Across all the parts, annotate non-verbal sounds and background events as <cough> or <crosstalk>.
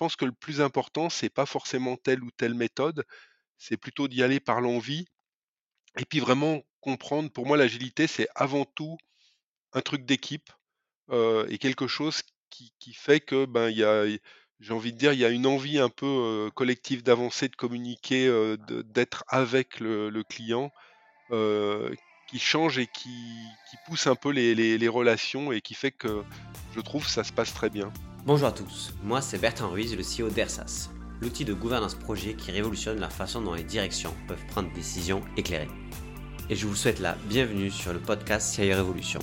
pense que le plus important, c'est pas forcément telle ou telle méthode, c'est plutôt d'y aller par l'envie et puis vraiment comprendre. Pour moi, l'agilité, c'est avant tout un truc d'équipe et quelque chose qui, fait que ben il y a, j'ai envie de dire, il y a une envie un peu collective d'avancer, de communiquer, d'être avec le, le client, qui change et qui, pousse un peu les, relations et qui fait que je trouve ça se passe très bien. Bonjour à tous, moi c'est Bertrand Ruiz, le CEO d'ERSAS, l'outil de gouvernance projet qui révolutionne la façon dont les directions peuvent prendre des décisions éclairées. Et je vous souhaite la bienvenue sur le podcast CIO Révolution.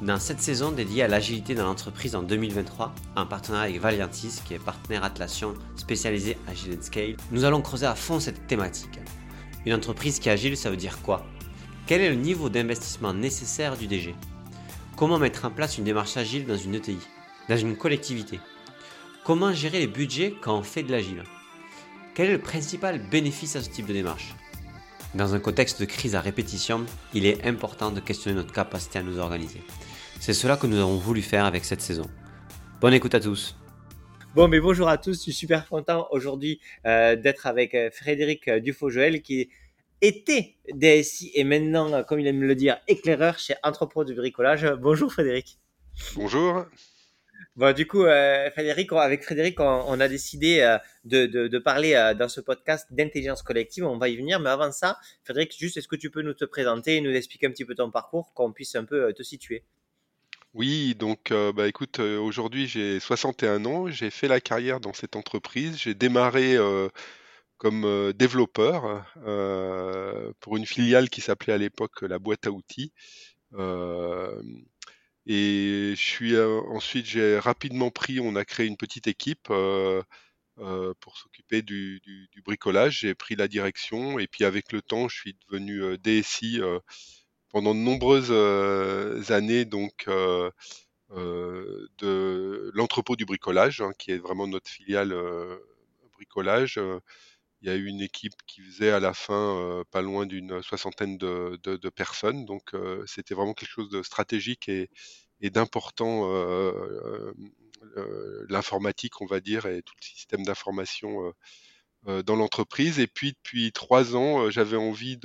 Dans cette saison dédiée à l'agilité dans l'entreprise en 2023, en partenariat avec Valiantis, qui est partenaire Atlassian spécialisé Agile and Scale, nous allons creuser à fond cette thématique. Une entreprise qui agile, ça veut dire quoi? Quel est le niveau d'investissement nécessaire du DG Comment mettre en place une démarche agile dans une ETI Dans une collectivité? Comment gérer les budgets quand on fait de l'agile? Quel est le principal bénéfice à ce type de démarche? Dans un contexte de crise à répétition, il est important de questionner notre capacité à nous organiser. C'est cela que nous avons voulu faire avec cette saison. Bonne écoute à tous. Bon, mais bonjour à tous. Je suis super content aujourd'hui euh, d'être avec euh, Frédéric euh, Dufaux-Joël qui était DSI et maintenant, euh, comme il aime le dire, éclaireur chez Entrepôt du bricolage. Bonjour Frédéric. Bonjour. Bon, du coup, euh, Frédéric, avec Frédéric, on, on a décidé euh, de, de, de parler euh, dans ce podcast d'intelligence collective. On va y venir, mais avant ça, Frédéric, juste est-ce que tu peux nous te présenter et nous expliquer un petit peu ton parcours, qu'on puisse un peu te situer? Oui, donc bah, écoute, aujourd'hui j'ai 61 ans, j'ai fait la carrière dans cette entreprise, j'ai démarré comme euh, développeur euh, pour une filiale qui s'appelait à l'époque la boîte à outils. Euh, et je suis ensuite j'ai rapidement pris, on a créé une petite équipe pour s'occuper du, du- bricolage. J'ai pris la direction et puis avec le temps, je suis devenu DSI pendant de nombreuses années, donc de l'entrepôt du bricolage, hein, qui est vraiment notre filiale bricolage. Il y a eu une équipe qui faisait à la fin euh, pas loin d'une soixantaine de, personnes, donc euh, c'était vraiment quelque chose de stratégique et, d'important. euh, l'informatique, on va dire, et tout le système d'information dans l'entreprise. Et puis depuis trois ans, j'avais envie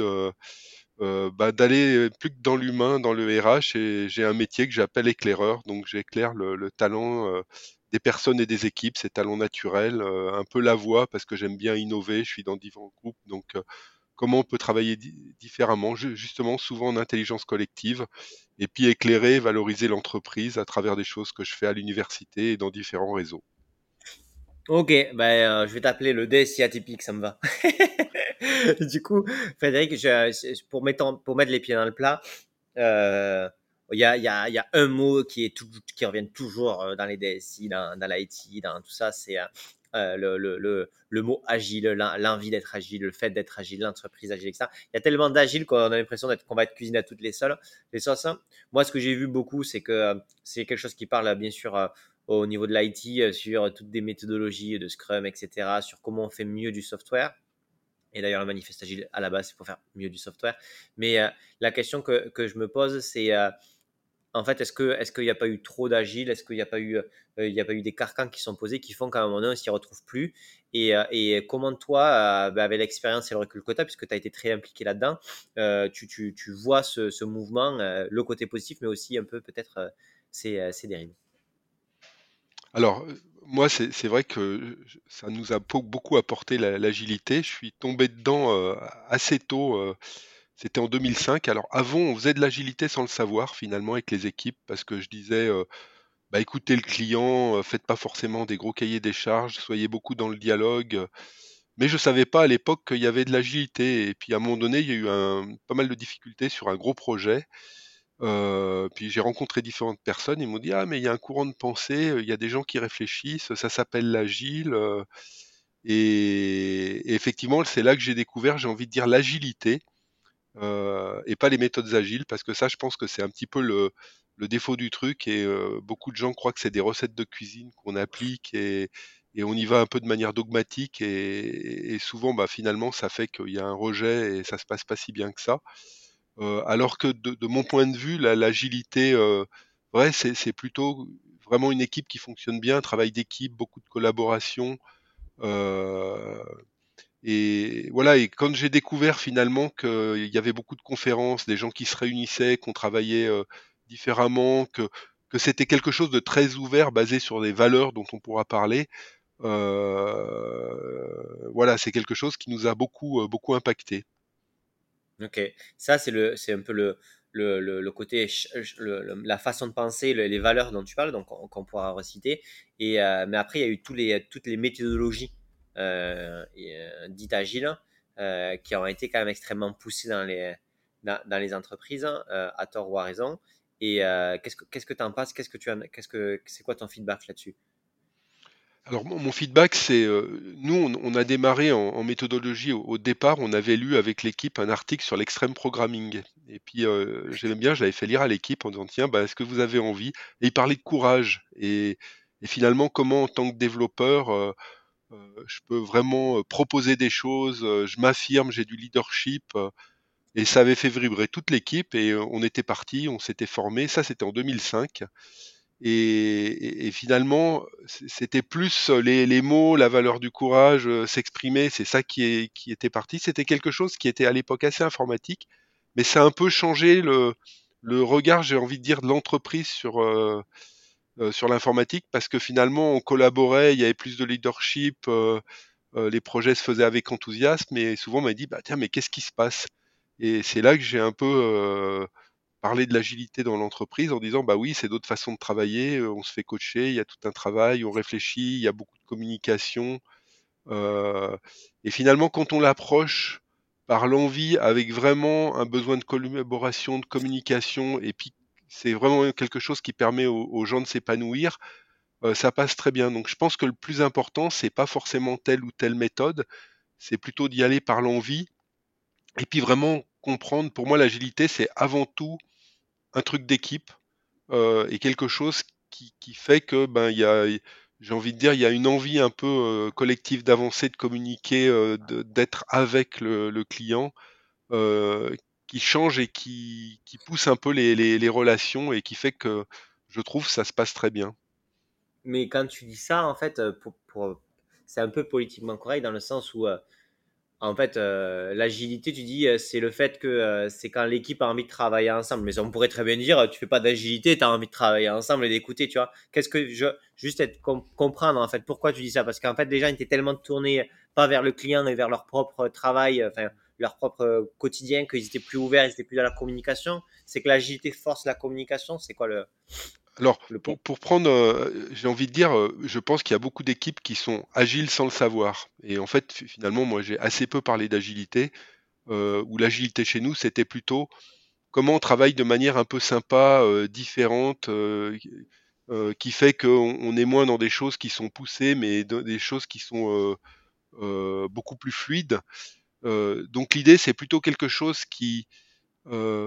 bah, d'aller plus que dans l'humain, dans le RH, et j'ai un métier que j'appelle éclaireur. Donc j'éclaire le, le talent des personnes et des équipes, ces talents naturels, euh, un peu la voix parce que j'aime bien innover. Je suis dans différents groupes, donc euh, comment on peut travailler di- différemment, ju- justement souvent en intelligence collective, et puis éclairer, valoriser l'entreprise à travers des choses que je fais à l'université et dans différents réseaux. Ok, euh, je vais t'appeler le DSI atypique, ça me va. <laughs> du coup, Frédéric, pour, mettre, pour mettre les pieds dans le plat, il y, a, un mot qui, est tout, qui revient toujours euh, dans les DSI, dans, l'IT, dans tout ça, c'est euh, euh, le, mot agile, l'en- l'envie d'être agile, le fait d'être agile, l'entreprise agile, etc. Il y a tellement d'agile qu'on a l'impression qu'on va être cuisiné à toutes les sols, les sauces. Moi, ce que j'ai vu beaucoup, c'est que c'est quelque chose qui parle, bien sûr, au niveau de l'IT, sur toutes des méthodologies de Scrum, etc., sur comment on fait mieux du software. Et d'ailleurs, le manifeste agile, à la base, c'est pour faire mieux du software. Mais la question que, je me pose, c'est en fait, est-ce que est-ce qu'il n'y a pas eu trop d'agile? Est-ce qu'il n'y a pas eu euh, a pas eu des carcans qui sont posés qui font qu'à un moment donné, on s'y retrouve plus? Et, euh, comment toi, euh, bah, avec l'expérience et le recul que tu as, puisque tu as été très impliqué là-dedans, tu, vois ce, mouvement, le côté positif, mais aussi un peu peut-être ces, dérives? Alors, moi, c'est vrai que ça nous a beaucoup apporté la- l'agilité. Je suis tombé dedans assez tôt. Euh, c'était en 2005. Alors, avant, on faisait de l'agilité sans le savoir, finalement, avec les équipes, parce que je disais, euh, bah, écoutez le client, euh, faites pas forcément des gros cahiers des charges, soyez beaucoup dans le dialogue. euh, Mais je savais pas à l'époque qu'il y avait de l'agilité. Et puis, à un moment donné, il y a eu pas mal de difficultés sur un gros projet. Euh, puis j'ai rencontré différentes personnes, ils m'ont dit: «Ah mais il y a un courant de pensée, heu, il y a des gens qui réfléchissent, ça s'appelle l'agile», et effectivement, c'est là que j'ai découvert, j'ai envie de dire l'agilité, heu et pas les méthodes agiles parce que ça, je pense que c'est un petit peu le le défaut du truc et heu, beaucoup de gens croient que c'est des recettes de cuisine qu'on applique et et on y va un peu de manière dogmatique et et souvent, bah, finalement, ça fait qu'il y a un rejet et ça se passe pas si bien que ça. Heu, alors que de de mon point de vue, la l'agilité, heu, ouais, c'est plutôt vraiment une équipe qui fonctionne bien, travail d'équipe, beaucoup de collaboration. Et voilà, et quand j'ai découvert finalement qu'il y avait beaucoup de conférences, des gens qui se réunissaient, qu'on travaillait différemment, que, que c'était quelque chose de très ouvert, basé sur des valeurs dont on pourra parler, voilà, c'est quelque chose qui nous a beaucoup, beaucoup impacté. Ok, ça c'est le, c'est un peu le, le, le, côté, la façon de penser, les valeurs dont tu parles, donc qu'on pourra reciter. Et euh, mais après, il y a eu tous les, toutes les méthodologies euh, euh dites agiles euh, qui ont été quand même extrêmement poussées dans les, dans, les entreprises, à tort ou à raison. Et qu'est-ce que qu'est-ce que tu en penses? Qu'est-ce que tu qu'est-ce que c'est quoi ton feedback là-dessus? Alors mon, feedback, c'est nous, on, a démarré en, méthodologie au, départ. On avait lu avec l'équipe un article sur l'extrême programming. Et puis euh, j'aime bien, je l'avais fait lire à l'équipe en disant tiens, bah, est-ce que vous avez envie? Et il parlait de courage et, finalement comment en tant que développeur je peux vraiment proposer des choses. je m'affirme, j'ai du leadership. et ça avait fait vibrer toute l'équipe et on était parti, on s'était formé. Ça, c'était en 2005. Et, finalement, c'était plus les, mots, la valeur du courage, euh, s'exprimer, c'est ça qui, est, qui était parti. C'était quelque chose qui était à l'époque assez informatique, mais ça a un peu changé le, le regard, j'ai envie de dire, de l'entreprise sur, euh, euh, sur l'informatique, parce que finalement, on collaborait, il y avait plus de leadership, les projets se faisaient avec enthousiasme, et souvent on m'a dit, bah tiens, mais qu'est-ce qui se passe? Et c'est là que j'ai un peu parler de l'agilité dans l'entreprise en disant bah oui, c'est d'autres façons de travailler, on se fait coacher, il y a tout un travail, on réfléchit, il y a beaucoup de communication. et finalement, quand on l'approche par l'envie, avec vraiment un besoin de collaboration, de communication, et puis c'est vraiment quelque chose qui permet aux, gens de s'épanouir, ça passe très bien. Donc je pense que le plus important, c'est pas forcément telle ou telle méthode, c'est plutôt d'y aller par l'envie, et puis vraiment comprendre, pour moi l'agilité, c'est avant tout un truc d'équipe euh, et quelque chose qui, fait que ben il y a j'ai envie de dire il y a une envie un peu euh, collective d'avancer, de communiquer, euh, d'être avec le, client qui change et qui, pousse un peu les, relations et qui fait que je trouve ça se passe très bien. Mais quand tu dis ça, en fait, pour, c'est un peu politiquement correct dans le sens où en fait, euh, l'agilité, tu dis, euh, c'est le fait que euh, c'est quand l'équipe a envie de travailler ensemble. Mais on pourrait très bien dire, tu fais pas d'agilité, tu as envie de travailler ensemble et d'écouter, tu vois. Qu'est-ce que je, juste comprendre, en fait, pourquoi tu dis ça? Parce qu'en fait, les gens étaient tellement tournés, pas vers le client, mais vers leur propre travail, enfin, leur propre quotidien, qu'ils étaient plus ouverts, ils étaient plus dans la communication. C'est que l'agilité force la communication. C'est quoi le, alors, pour, prendre, euh, j'ai envie de dire, euh, je pense qu'il y a beaucoup d'équipes qui sont agiles sans le savoir. Et en fait, finalement, moi, j'ai assez peu parlé d'agilité, euh, où l'agilité chez nous, c'était plutôt comment on travaille de manière un peu sympa, différente, qui fait qu'on est moins dans des choses qui sont poussées, mais dans des choses qui sont beaucoup plus fluides. Donc l'idée, c'est plutôt quelque chose qui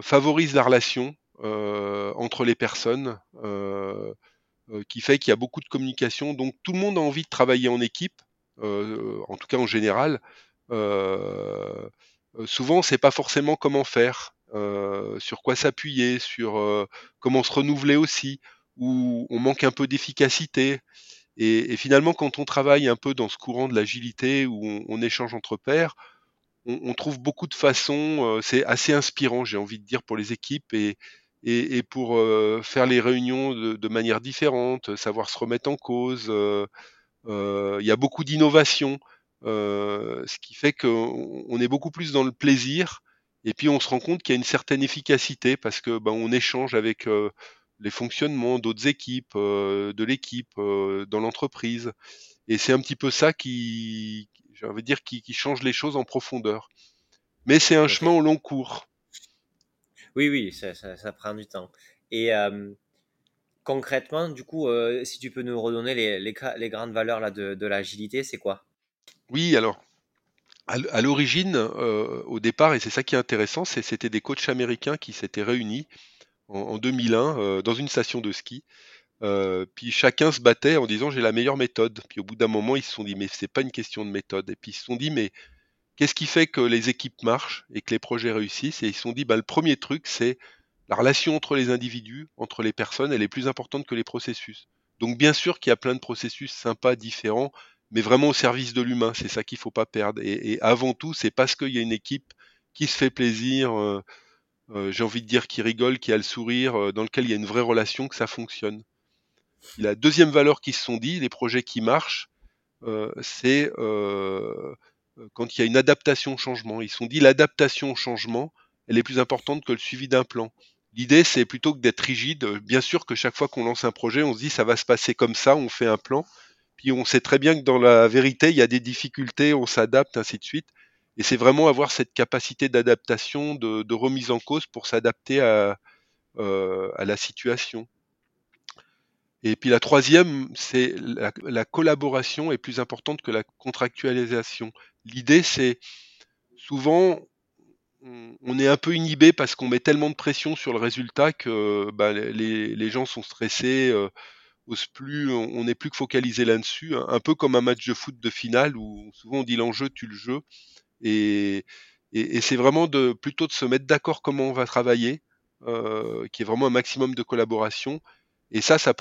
favorise la relation, euh, entre les personnes, euh, euh, qui fait qu'il y a beaucoup de communication. Donc tout le monde a envie de travailler en équipe, en tout cas en général. souvent, sait pas forcément comment faire, sur quoi s'appuyer, sur comment se renouveler aussi, où on manque un peu d'efficacité. Et, finalement, quand on travaille un peu dans ce courant de l'agilité, où on, échange entre pairs, on, trouve beaucoup de façons, c'est assez inspirant, j'ai envie de dire, pour les équipes, et, pour euh, faire les réunions de, manière différente, savoir se remettre en cause. Euh, euh, il y a beaucoup d'innovation, ce qui fait qu'on est beaucoup plus dans le plaisir. Et puis on se rend compte qu'il y a une certaine efficacité parce que ben, on échange avec les fonctionnements d'autres équipes, de l'équipe, dans l'entreprise. Et c'est un petit peu ça qui, j'ai envie de dire, qui, qui, change les choses en profondeur. Mais c'est un chemin au long cours. Oui, oui, ça, ça, prend du temps. Et concrètement, du coup, si tu peux nous redonner les, les, grandes valeurs là, de, de l'agilité, c'est quoi? Oui, alors, à l'origine, au départ, et c'est ça qui est intéressant, c'était des coachs américains qui s'étaient réunis en, 2001 dans une station de ski. Puis chacun se battait en disant j'ai la meilleure méthode. Puis au bout d'un moment, ils se sont dit mais c'est pas une question de méthode. Et puis ils se sont dit mais Qu'est-ce qui fait que les équipes marchent et que les projets réussissent? Et ils se sont dit, bah, le premier truc, c'est la relation entre les individus, entre les personnes, elle est plus importante que les processus. Donc bien sûr qu'il y a plein de processus sympas, différents, mais vraiment au service de l'humain. C'est ça qu'il faut pas perdre. Et, avant tout, c'est parce qu'il y a une équipe qui se fait plaisir, euh, euh, j'ai envie de dire qui rigole, qui a le sourire, euh, dans lequel il y a une vraie relation, que ça fonctionne. La deuxième valeur qui se sont dit, les projets qui marchent, c'est quand il y a une adaptation au changement. Ils se sont dit l'adaptation au changement, elle est plus importante que le suivi d'un plan. L'idée, c'est plutôt que d'être rigide. Bien sûr que chaque fois qu'on lance un projet, on se dit ça va se passer comme ça, on fait un plan. Puis on sait très bien que dans la vérité, il y a des difficultés, on s'adapte, ainsi de suite. Et c'est vraiment avoir cette capacité d'adaptation, de, remise en cause pour s'adapter à, euh, à, la situation. Et puis la troisième, c'est la, la, collaboration est plus importante que la contractualisation. L'idée, c'est souvent on est un peu inhibé parce qu'on met tellement de pression sur le résultat que bah, les, gens sont stressés, euh, plus, on n'est plus que focalisé là-dessus, un peu comme un match de foot de finale où souvent on dit l'enjeu tue le jeu, et, c'est vraiment de plutôt de se mettre d'accord comment on va travailler, euh, qui est vraiment un maximum de collaboration, et ça, ça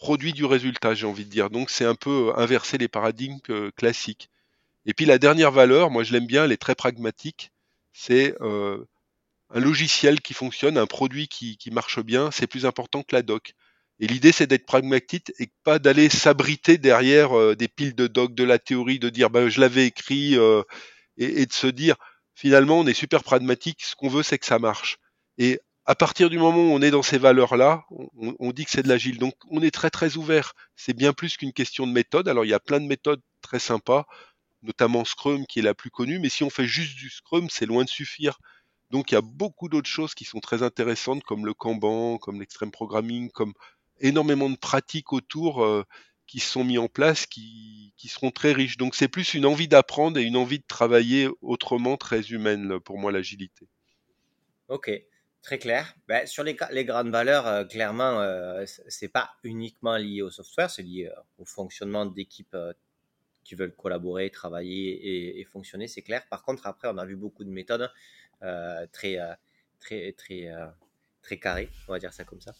produit du résultat, j'ai envie de dire. Donc c'est un peu inverser les paradigmes euh, classiques. Et puis la dernière valeur, moi je l'aime bien, elle est très pragmatique c'est euh, un logiciel qui fonctionne, un produit qui, marche bien, c'est plus important que la doc. Et l'idée, c'est d'être pragmatique et pas d'aller s'abriter derrière euh, des piles de doc, de la théorie, de dire ben, je l'avais écrit euh, et, de se dire finalement on est super pragmatique, ce qu'on veut c'est que ça marche. Et à partir du moment où on est dans ces valeurs-là, on, dit que c'est de l'agile. Donc on est très très ouvert. C'est bien plus qu'une question de méthode. Alors il y a plein de méthodes très sympas notamment Scrum qui est la plus connue, mais si on fait juste du Scrum, c'est loin de suffire. Donc il y a beaucoup d'autres choses qui sont très intéressantes, comme le Kanban, comme l'extreme programming, comme énormément de pratiques autour euh, qui sont mis en place, qui, qui seront très riches. Donc c'est plus une envie d'apprendre et une envie de travailler autrement, très humaine pour moi l'agilité. Ok, très clair. Ben, sur les, grandes valeurs, euh, clairement, euh, c'est pas uniquement lié au software, c'est lié au fonctionnement d'équipes qui veulent collaborer, travailler et, fonctionner, c'est clair. Par contre, après, on a vu beaucoup de méthodes euh, très, euh, très, très, euh, très carrées, on va dire ça comme ça.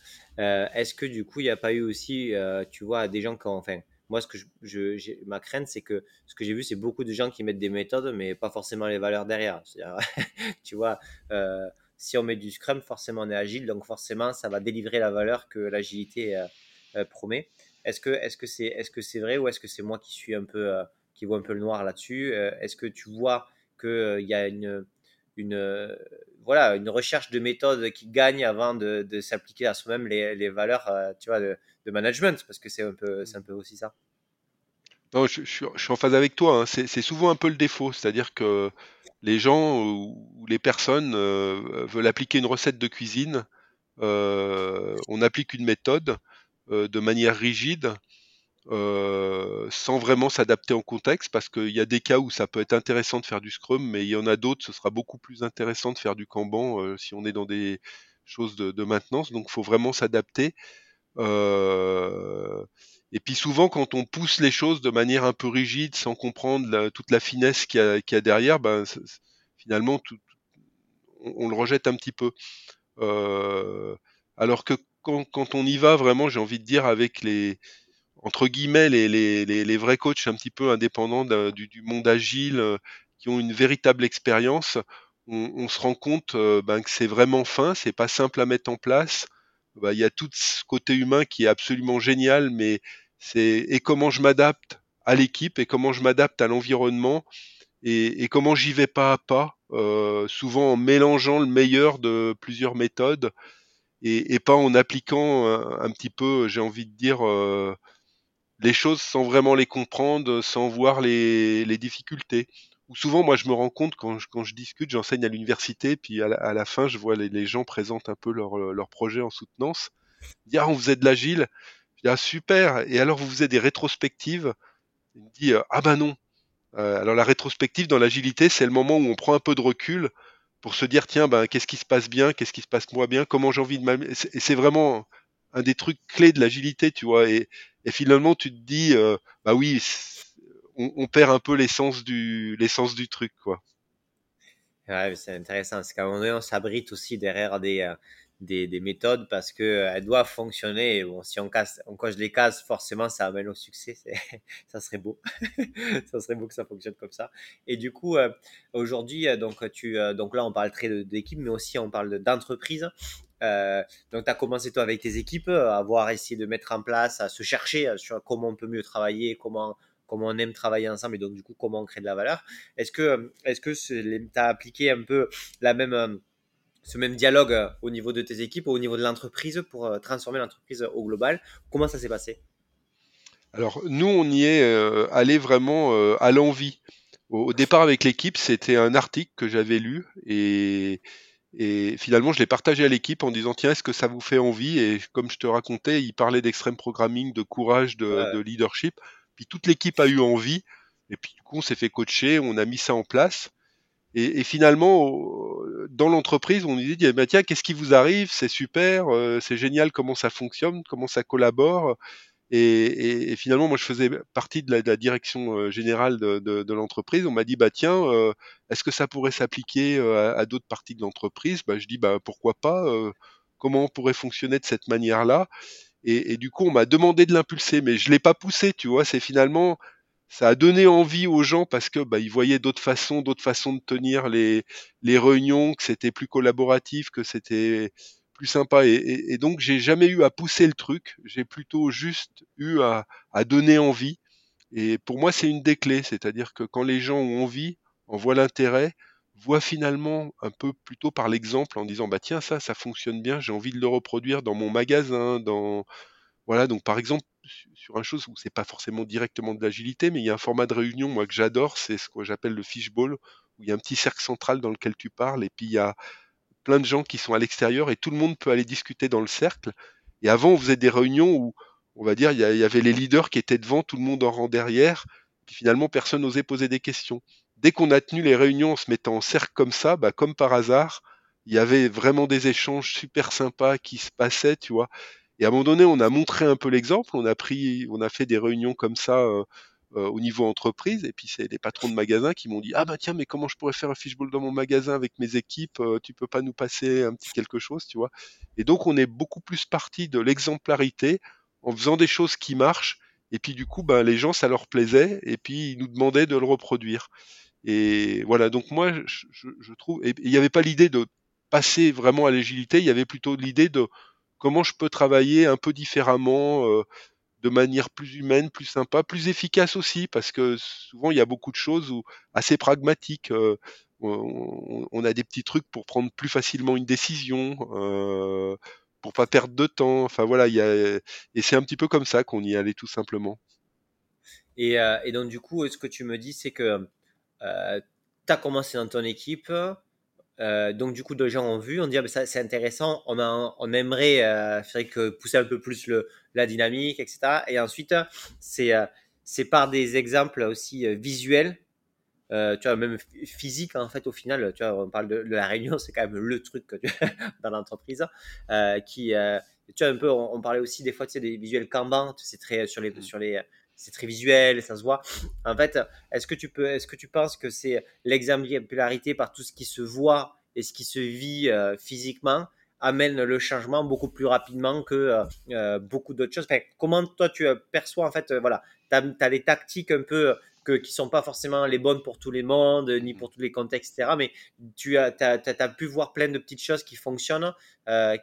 Est-ce que du coup, il n'y a pas eu aussi, tu vois, des gens qui ont, enfin, moi, ce que je, ma crainte, c'est que ce que j'ai vu, c'est beaucoup de gens qui mettent des méthodes, mais pas forcément les valeurs derrière. <laughs> tu vois, si on met du Scrum, forcément on est agile, donc forcément ça va délivrer la valeur que l'agilité promet. Est-ce que est-ce que c'est est-ce que vrai ou est-ce que c'est moi qui suis un peu euh, qui vois un peu le noir là-dessus euh, Est-ce que tu vois qu'il euh, il y a une une voilà une recherche de méthode qui gagne avant de, s'appliquer à soi-même les, les, valeurs tu vois de, management? Parce que c'est un peu un peu aussi ça. Non, je, je, suis en phase avec toi. Hein. C'est souvent un peu le défaut, c'est-à-dire que les gens ou les personnes veulent appliquer une recette de cuisine. on applique une méthode euh, de manière rigide, euh, sans vraiment s'adapter au contexte, parce qu'il y a des cas où ça peut être intéressant de faire du Scrum, mais il y en a d'autres, ce sera beaucoup plus intéressant de faire du Kanban euh, si on est dans des choses de, maintenance. Donc, il faut vraiment s'adapter. Et puis souvent, quand on pousse les choses de manière un peu rigide, sans comprendre toute la finesse qu'il y, a derrière, ben, finalement, on, le rejette un petit peu. alors que quand, on y va vraiment, j'ai envie de dire, avec les entre guillemets les, vrais coachs un petit peu indépendants du, monde agile, euh, qui ont une véritable expérience, on, se rend compte euh, ben, que c'est vraiment fin, c'est pas simple à mettre en place. Ben, il y a tout ce côté humain qui est absolument génial, mais c'est et comment je m'adapte à l'équipe et comment je m'adapte à l'environnement et, et, comment j'y vais pas à pas, euh, souvent en mélangeant le meilleur de plusieurs méthodes et, pas en appliquant un, petit peu, j'ai envie de dire, euh, les choses sans vraiment les comprendre, sans voir les, difficultés. Ou souvent, moi, je me rends compte quand je, quand je discute, j'enseigne à l'université, puis à la, fin, je vois les, gens présentent un peu leur, leur projet en soutenance. Dire, ah, on faisait de l'agile. Je dis, ah, super. Et alors, vous faisiez des rétrospectives? Il me dit, ah ben non. Euh, alors, la rétrospective dans l'agilité, c'est le moment où on prend un peu de recul pour se dire tiens ben qu'est-ce qui se passe bien, qu'est-ce qui se passe moins bien, comment j'ai envie de m'améliorer. Et c'est vraiment un des trucs clés de l'agilité, tu vois. Et, finalement tu te dis euh, bah oui, on, perd un peu l'essence du l'essence du truc, quoi. Ouais, c'est intéressant. C'est qu'à un moment donné, on s'abrite aussi derrière des, euh, des, des méthodes parce que euh, elles doivent fonctionner. bon, si on casse, on coche les cases, forcément, ça amène au succès. <laughs> ça serait beau. <laughs> ça serait beau que ça fonctionne comme ça. Et du coup, euh, aujourd'hui, donc tu, donc là, on parle très d'équipe, mais aussi on parle d'entreprise. Donc, tu as commencé toi avec tes équipes à avoir essayé de mettre en place, à se chercher sur comment on peut mieux travailler, comment comment on aime travailler ensemble et donc du coup comment on crée de la valeur. Est-ce que est-ce que tu as appliqué un peu la même ce même dialogue euh, au niveau de tes équipes, au niveau de l'entreprise pour euh, transformer l'entreprise au global? Comment ça s'est passé? Alors nous, on y est euh, allé vraiment à l'envie. Au, départ avec l'équipe, c'était un article que j'avais lu et, finalement je l'ai partagé à l'équipe en disant tiens, est-ce que ça vous fait envie? Et comme je te racontais, il parlait d'extrême programming, de courage, de, de leadership. Puis toute l'équipe a eu envie. Et puis du coup, on s'est fait coacher, on a mis ça en place. Et, et finalement, dans l'entreprise, on nous dit bah, tiens, qu'est-ce qui vous arrive? C'est super, euh, c'est génial comment ça fonctionne, comment ça collabore? Et, et, finalement, moi, je faisais partie de la, de la direction euh, générale de, de, de l'entreprise. On m'a dit bah tiens, euh, est-ce que ça pourrait s'appliquer à, à d'autres parties de l'entreprise? Bah, Je dis bah pourquoi pas Comment on pourrait fonctionner de cette manière-là? Et, du coup, on m'a demandé de l'impulser, mais je l'ai pas poussé. Tu vois, c'est finalement ça a donné envie aux gens parce que bah, ils voyaient d'autres façons, d'autres façons de tenir les, les réunions, que c'était plus collaboratif, que c'était plus sympa. Et donc j'ai jamais eu à pousser le truc, j'ai plutôt juste eu à, à donner envie. Et pour moi c'est une des clés, c'est-à-dire que quand les gens ont envie, en voient l'intérêt, voient finalement un peu plutôt par l'exemple en disant bah tiens ça ça fonctionne bien, j'ai envie de le reproduire dans mon magasin, dans voilà, donc par exemple, sur un chose où c'est pas forcément directement de l'agilité, mais il y a un format de réunion, moi, que j'adore, c'est ce que j'appelle le fishbowl, où il y a un petit cercle central dans lequel tu parles, et puis il y a plein de gens qui sont à l'extérieur, et tout le monde peut aller discuter dans le cercle. Et avant, on faisait des réunions où, on va dire, il y, avait les leaders qui étaient devant, tout le monde en rang derrière, puis finalement, personne n'osait poser des questions. Dès qu'on a tenu les réunions en se mettant en cercle comme ça, bah, comme par hasard, il y avait vraiment des échanges super sympas qui se passaient, tu vois. Et à un moment donné, on a montré un peu l'exemple, on a pris, on a fait des réunions comme ça euh, euh, au niveau entreprise, et puis c'est les patrons de magasins qui m'ont dit ah bah tiens mais comment je pourrais faire un fishbowl dans mon magasin avec mes équipes, euh, tu peux pas nous passer un petit quelque chose, tu vois? Et donc on est beaucoup plus parti de l'exemplarité en faisant des choses qui marchent, et puis du coup ben les gens ça leur plaisait, et puis ils nous demandaient de le reproduire. Et voilà, donc moi je, je trouve, il n'y avait pas l'idée de passer vraiment à l'agilité, il y avait plutôt l'idée de comment je peux travailler un peu différemment, euh, de manière plus humaine, plus sympa, plus efficace aussi, parce que souvent il y a beaucoup de choses où, assez pragmatiques. Euh, on, a des petits trucs pour prendre plus facilement une décision, euh, pour pas perdre de temps. Enfin voilà, y a, et c'est un petit peu comme ça qu'on y allait tout simplement. Et, euh, et donc du coup, ce que tu me dis, c'est que tu as commencé dans ton équipe, euh, donc du coup, des gens ont vu, on dit ah, ça c'est intéressant, on, a, on aimerait euh, que pousser un peu plus le, la dynamique, etc. Et ensuite, c'est euh, c'est par des exemples aussi euh, visuels, euh, tu vois, même physique en fait au final, tu vois, on parle de, la réunion, c'est quand même le truc que tu, <laughs> dans l'entreprise, qui, tu vois, un peu, on, parlait aussi des fois, tu sais, des visuels Kanban, c'est très sur les, sur les c'est très visuel, ça se voit. En fait, est-ce que tu peux, est-ce que tu penses que c'est l'exemplarité par tout ce qui se voit et ce qui se vit euh, physiquement amène le changement beaucoup plus rapidement que euh, euh, beaucoup d'autres choses? comment toi tu perçois en fait, voilà, tu as, les tactiques un peu que, qui sont pas forcément les bonnes pour tous les mondes, ni pour tous les contextes, etc. Mais tu as, as, pu voir plein de petites choses qui fonctionnent,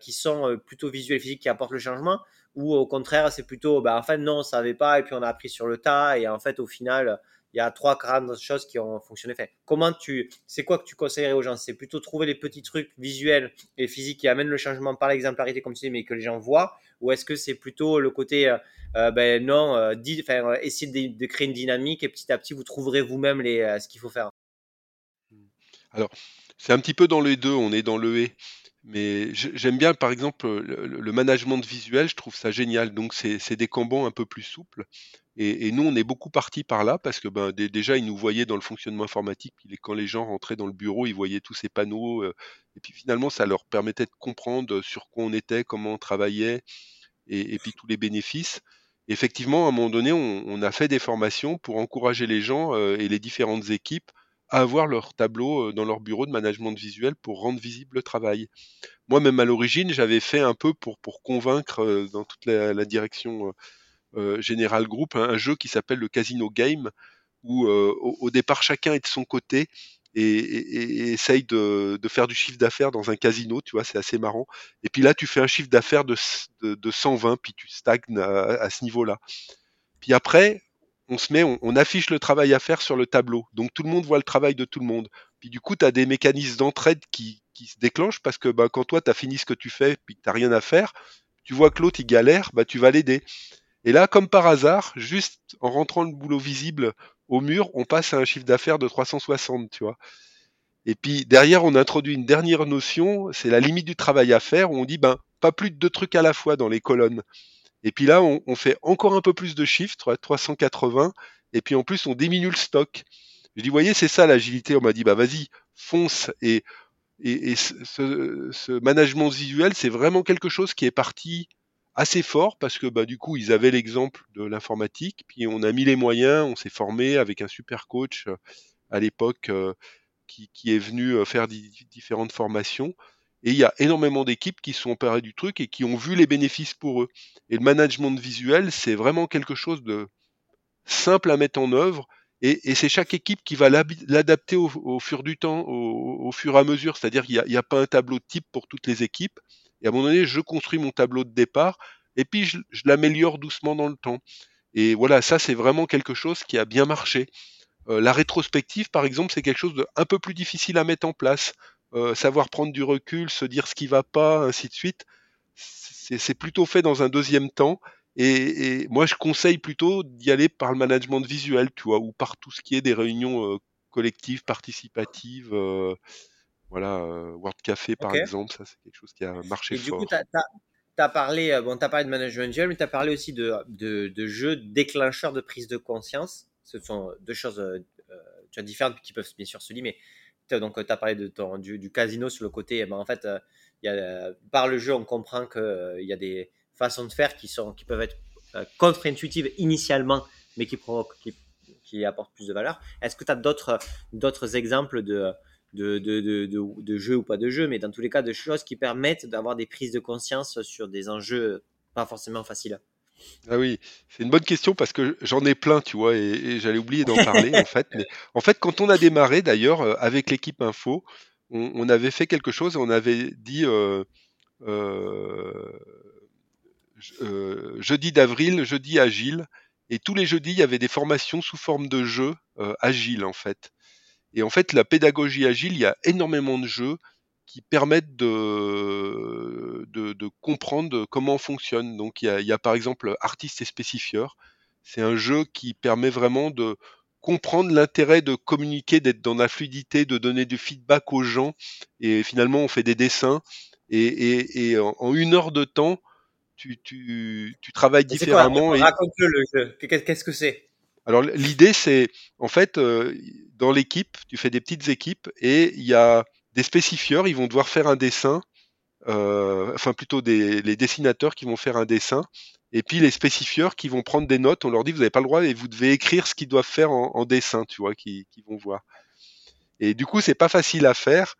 qui sont plutôt visuelles, physiques, qui apportent le changement ou au contraire, c'est plutôt, bah, en fait, non, on savait pas, et puis on a appris sur le tas, et en fait, au final, il y a trois grandes choses qui ont fonctionné. Comment tu, c'est quoi que tu conseillerais aux gens? C'est plutôt trouver les petits trucs visuels et physiques qui amènent le changement par l'exemplarité, comme tu dis, mais que les gens voient, ou est-ce que c'est plutôt le côté, euh, euh, ben non, euh, enfin, essayer de, créer une dynamique et petit à petit vous trouverez vous-même les, ce qu'il faut faire? Alors, c'est un petit peu dans les deux. On est dans le et. Mais j'aime bien, par exemple, le, management visuel, je trouve ça génial. Donc, c'est des cambons un peu plus souples. Et, nous, on est beaucoup parti par là parce que ben, déjà, ils nous voyaient dans le fonctionnement informatique. quand les gens rentraient dans le bureau, ils voyaient tous ces panneaux. Euh, et puis finalement, ça leur permettait de comprendre sur quoi on était, comment on travaillait, et, puis tous les bénéfices. Effectivement, à un moment donné, on, a fait des formations pour encourager les gens euh, et les différentes équipes à avoir leur tableau dans leur bureau de management visuel pour rendre visible le travail. Moi, même à l'origine, j'avais fait un peu pour, pour convaincre dans toute la, direction générale groupe un, jeu qui s'appelle le Casino Game, où au, départ chacun est de son côté et, essaye de, faire du chiffre d'affaires dans un casino, tu vois, c'est assez marrant. Et puis là, tu fais un chiffre d'affaires de, de, 120, puis tu stagnes à, ce niveau-là. Puis après, on se met, on, affiche le travail à faire sur le tableau. Donc tout le monde voit le travail de tout le monde. Puis du coup, tu as des mécanismes d'entraide qui, se déclenchent parce que bah, quand toi, tu as fini ce que tu fais, puis que tu n'as rien à faire, tu vois que l'autre, il galère, bah, tu vas l'aider. Et là, comme par hasard, juste en rentrant le boulot visible au mur, on passe à un chiffre d'affaires de 360, tu vois. Et puis derrière, on introduit une dernière notion, c'est la limite du travail à faire, où on dit ben pas plus de deux trucs à la fois dans les colonnes. Et puis là, on, fait encore un peu plus de chiffres, 380, et puis en plus, on diminue le stock. Je dis, voyez, c'est ça l'agilité. On m'a dit, bah vas-y, fonce. Et, et, ce, ce, management visuel, c'est vraiment quelque chose qui est parti assez fort parce que bah, du coup, ils avaient l'exemple de l'informatique, puis on a mis les moyens, on s'est formé avec un super coach euh, à l'époque euh, qui, est venu euh, faire différentes formations. Et il y a énormément d'équipes qui sont emparées du truc et qui ont vu les bénéfices pour eux. Et le management visuel, c'est vraiment quelque chose de simple à mettre en œuvre. Et, c'est chaque équipe qui va l'adapter au, fur du temps, au, fur et à mesure. C'est-à-dire qu'il n'y a, pas un tableau type pour toutes les équipes. Et à un moment donné, je construis mon tableau de départ et puis je, l'améliore doucement dans le temps. Et voilà, ça c'est vraiment quelque chose qui a bien marché. Euh, la rétrospective, par exemple, c'est quelque chose de un peu plus difficile à mettre en place. Euh, savoir prendre du recul, se dire ce qui va pas, ainsi de suite. C'est plutôt fait dans un deuxième temps. Et, moi, je conseille plutôt d'y aller par le management visuel, tu vois, ou par tout ce qui est des réunions euh, collectives, participatives. Voilà, euh, Word Café par exemple, ça c'est quelque chose qui a marché et fort. Du coup, tu as, parlé, bon, as parlé de management visuel, mais tu as parlé aussi de, de, de, jeux déclencheurs de prise de conscience. Ce sont deux choses euh, tu différentes qui peuvent bien sûr se lier, mais donc tu as parlé du, casino sur le côté. Ben, en fait, y a, par le jeu, on comprend qu'il y a des façons de faire qui, sont, qui peuvent être contre-intuitives initialement, mais qui apportent plus de valeur. Est-ce que tu as d'autres, d'autres exemples de, de, de, de, de, jeux ou pas de jeux, mais dans tous les cas de choses qui permettent d'avoir des prises de conscience sur des enjeux pas forcément faciles? Ah oui, c'est une bonne question parce que j'en ai plein, tu vois, et, j'allais oublier d'en parler en fait. Mais <laughs> en fait, quand on a démarré d'ailleurs euh, avec l'équipe Info, on, avait fait quelque chose, on avait dit euh, euh, jeudi d'avril, jeudi agile, et tous les jeudis, il y avait des formations sous forme de jeux agile en fait. Et en fait, la pédagogie agile, il y a énormément de jeux qui permettent de, de, comprendre comment on fonctionne. Donc il y, a, par exemple Artiste et Spécifieur. C'est un jeu qui permet vraiment de comprendre l'intérêt de communiquer, d'être dans la fluidité, de donner du feedback aux gens. Et finalement, on fait des dessins. Et, en, une heure de temps, tu, tu, tu travailles différemment. Raconte-le le jeu. Qu'est-ce que c'est? Alors l'idée c'est en fait euh, dans l'équipe, tu fais des petites équipes et il y a des spécifieurs, ils vont devoir faire un dessin, euh, enfin plutôt des, les dessinateurs qui vont faire un dessin, et puis les spécifieurs qui vont prendre des notes, on leur dit vous n'avez pas le droit et vous devez écrire ce qu'ils doivent faire en, dessin, tu vois, qu'ils vont voir. Et du coup c'est pas facile à faire,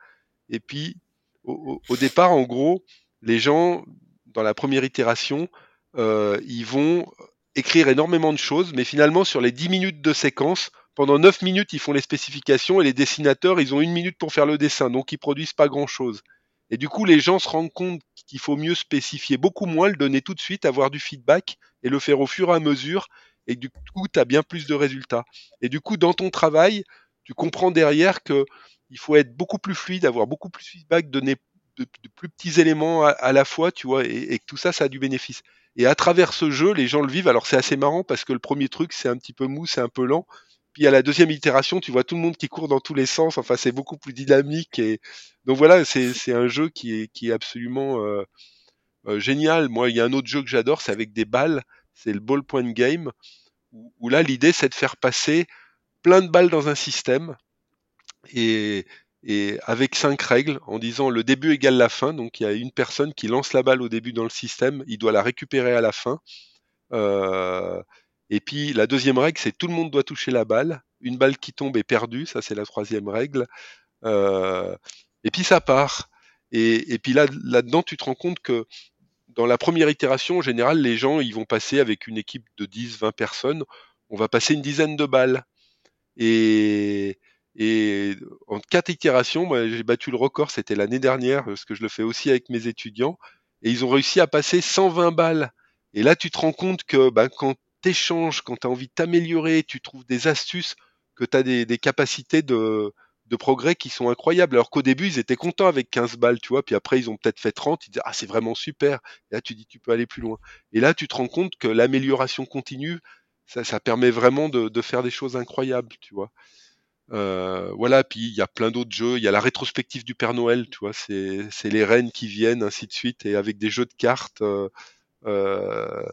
et puis au, départ en gros, les gens dans la première itération, euh, ils vont écrire énormément de choses, mais finalement, sur les 10 minutes de séquence, pendant 9 minutes, ils font les spécifications et les dessinateurs, ils ont une minute pour faire le dessin, donc ils produisent pas grand-chose. Et du coup, les gens se rendent compte qu'il faut mieux spécifier beaucoup moins, le donner tout de suite, avoir du feedback et le faire au fur et à mesure. Et du coup, tu as bien plus de résultats. Et du coup, dans ton travail, tu comprends derrière que il faut être beaucoup plus fluide, avoir beaucoup plus de feedback, donner de, plus petits éléments à, la fois, tu vois, et, et que tout ça, ça a du bénéfice. Et à travers ce jeu, les gens le vivent. Alors c'est assez marrant parce que le premier truc, c'est un petit peu mou, c'est un peu lent. Puis à la deuxième itération, tu vois tout le monde qui court dans tous les sens. Enfin, c'est beaucoup plus dynamique. Et donc voilà, c'est un jeu qui est, absolument euh, euh, génial. Moi, il y a un autre jeu que j'adore, c'est avec des balles. C'est le ballpoint game. Où, là, l'idée, c'est de faire passer plein de balles dans un système. Et, et avec cinq règles en disant le début égale la fin. Donc il y a une personne qui lance la balle au début dans le système, il doit la récupérer à la fin. Euh, et puis la deuxième règle, c'est tout le monde doit toucher la balle. une balle qui tombe est perdue, ça c'est la troisième règle. Euh, et puis ça part. Et, puis là, là-dedans, tu te rends compte que dans la première itération, en général, les gens, ils vont passer avec une équipe de 10, 20 personnes, on va passer une dizaine de balles. Et, et en quatre itérations, j'ai battu le record, c'était l'année dernière, parce que je le fais aussi avec mes étudiants, et ils ont réussi à passer 120 balles. Et là, tu te rends compte que ben, quand tu échanges, quand tu as envie de t'améliorer, tu trouves des astuces, que tu as des, capacités de, de progrès qui sont incroyables. Alors qu'au début, ils étaient contents avec 15 balles, tu vois, puis après, ils ont peut-être fait 30, ils disent, ah, c'est vraiment super. Et là, tu dis, tu peux aller plus loin. Et là, tu te rends compte que l'amélioration continue, ça, ça permet vraiment de, de, faire des choses incroyables, tu vois. Euh, voilà, puis il y a plein d'autres jeux. Il y a la rétrospective du Père Noël, tu vois, c'est, c'est les reines qui viennent, ainsi de suite, et avec des jeux de cartes, euh, euh,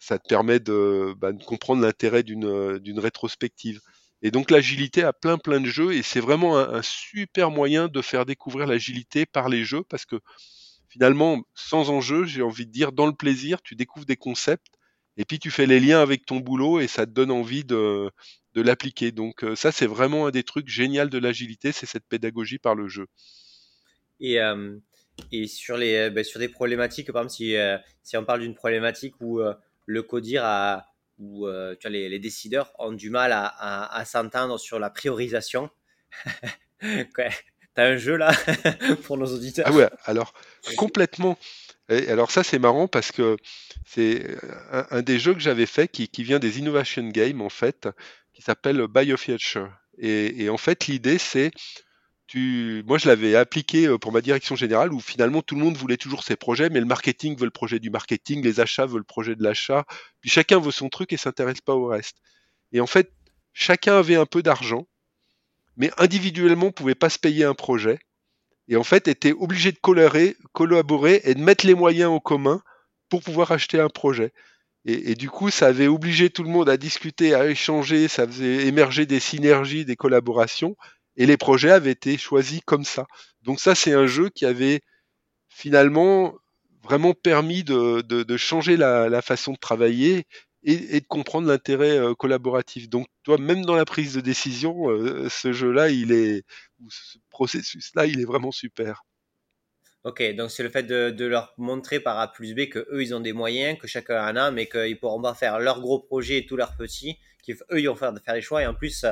ça te permet de, bah, comprendre l'intérêt d'une, d'une rétrospective. Et donc l'agilité a plein plein de jeux et c'est vraiment un, super moyen de faire découvrir l'agilité par les jeux parce que finalement, sans enjeu, j'ai envie de dire, dans le plaisir, tu découvres des concepts et puis tu fais les liens avec ton boulot et ça te donne envie de, de l'appliquer. Donc euh, ça, c'est vraiment un des trucs géniaux de l'agilité, c'est cette pédagogie par le jeu. Et, euh, et sur, les, ben, sur des problématiques, par exemple, si, euh, si on parle d'une problématique où euh, le codir a, où euh, les, décideurs ont du mal à, s'entendre sur la priorisation. <laughs> T'as un jeu là <laughs> pour nos auditeurs? Ah ouais, alors complètement. Et alors ça c'est marrant parce que c'est un, un, des jeux que j'avais fait qui, vient des Innovation Games en fait, qui s'appelle Biofuture. Et en fait l'idée c'est moi je l'avais appliqué euh, pour ma direction générale où finalement tout le monde voulait toujours ses projets, mais le marketing veut le projet du marketing, les achats veulent le projet de l'achat, puis chacun veut son truc et s'intéresse pas au reste. Et en fait, chacun avait un peu d'argent, mais individuellement pouvait pas se payer un projet, et en fait était obligé de collaborer et de mettre les moyens en commun pour pouvoir acheter un projet. Et, et, du coup, ça avait obligé tout le monde à discuter, à échanger, ça faisait émerger des synergies, des collaborations. Et les projets avaient été choisis comme ça. Donc ça, c'est un jeu qui avait finalement vraiment permis de, changer la, façon de travailler et, de comprendre l'intérêt euh, collaboratif. Donc toi, même dans la prise de décision, euh, ce jeu-là, il est, ce processus-là, il est vraiment super. Ok, donc c'est le fait de, leur montrer par A plus B que eux ils ont des moyens, que chacun en a, mais qu'ils pourront pas faire leur gros projet et tous leurs petits, qu'eux ils vont faire, faire les choix et en plus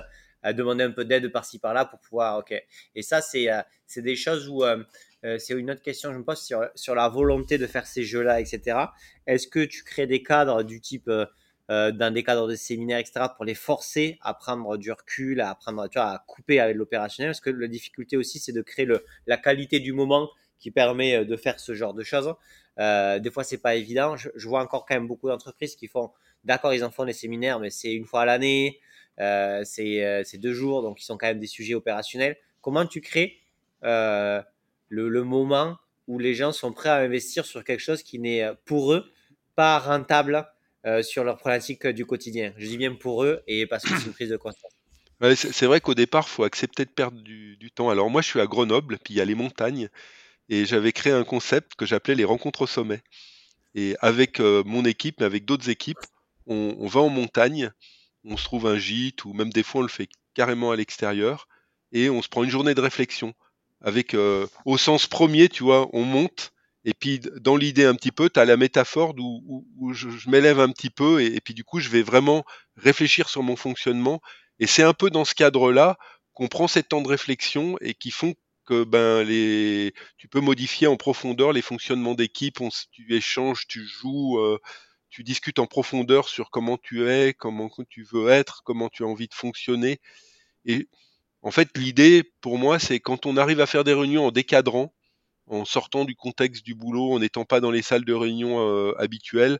demander un peu d'aide par-ci par-là pour pouvoir. Ok. Et ça, c'est euh, c'est des choses où euh, euh, c'est une autre question que je me pose sur, sur la volonté de faire ces jeux-là, etc. Est-ce que tu crées des cadres du type euh, dans des cadres de séminaires, etc., pour les forcer à prendre du recul, à apprendre, tu vois, à couper avec l'opérationnel? Parce que la difficulté aussi, c'est de créer le, la qualité du moment qui permet de faire ce genre de choses. Des fois, c'est pas évident. Je, vois encore quand même beaucoup d'entreprises qui font, d'accord, ils en font des séminaires, mais c'est une fois à l'année. Euh, c'est deux jours, donc ils sont quand même des sujets opérationnels. Comment tu crées euh, le, moment où les gens sont prêts à investir sur quelque chose qui n'est pour eux pas rentable euh, sur leur problématique du quotidien? Je dis bien pour eux et parce que c'est une prise de conscience. <clears throat> C'est vrai qu'au départ, il faut accepter de perdre du, temps. Alors moi, je suis à Grenoble, puis il y a les montagnes, et j'avais créé un concept que j'appelais les rencontres au sommet. Et avec euh, mon équipe, mais avec d'autres équipes, on, va en montagne, on se trouve un gîte ou même des fois on le fait carrément à l'extérieur et on se prend une journée de réflexion avec euh, au sens premier, tu vois, on monte et puis dans l'idée un petit peu, tu as la métaphore où, je, m'élève un petit peu et, puis du coup je vais vraiment réfléchir sur mon fonctionnement et c'est un peu dans ce cadre-là qu'on prend ces temps de réflexion et qui font que ben les tu peux modifier en profondeur les fonctionnements d'équipe, tu échanges, tu joues, euh, tu discutes en profondeur sur comment tu es, comment tu veux être, comment tu as envie de fonctionner. Et en fait, l'idée pour moi, c'est quand on arrive à faire des réunions en décadrant, en sortant du contexte du boulot, en n'étant pas dans les salles de réunion euh, habituelles,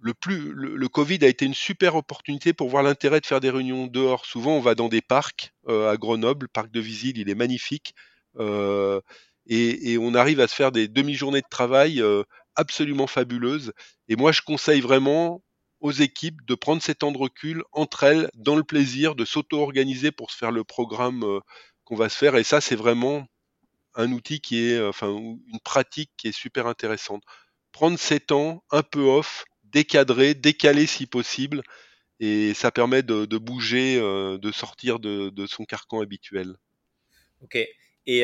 le, plus, le, Covid a été une super opportunité pour voir l'intérêt de faire des réunions dehors. Souvent, on va dans des parcs euh, à Grenoble, le parc de Visil, il est magnifique. Euh, et, on arrive à se faire des demi-journées de travail absolument fabuleuse. Et moi, je conseille vraiment aux équipes de prendre ces temps de recul entre elles, dans le plaisir, de s'auto-organiser pour se faire le programme euh, qu'on va se faire. Et ça, c'est vraiment un outil qui est, euh, enfin, une pratique qui est super intéressante. Prendre ces temps un peu off, décadrer, décaler si possible, et ça permet de, bouger, euh, de sortir de, de, son carcan habituel. Ok. Et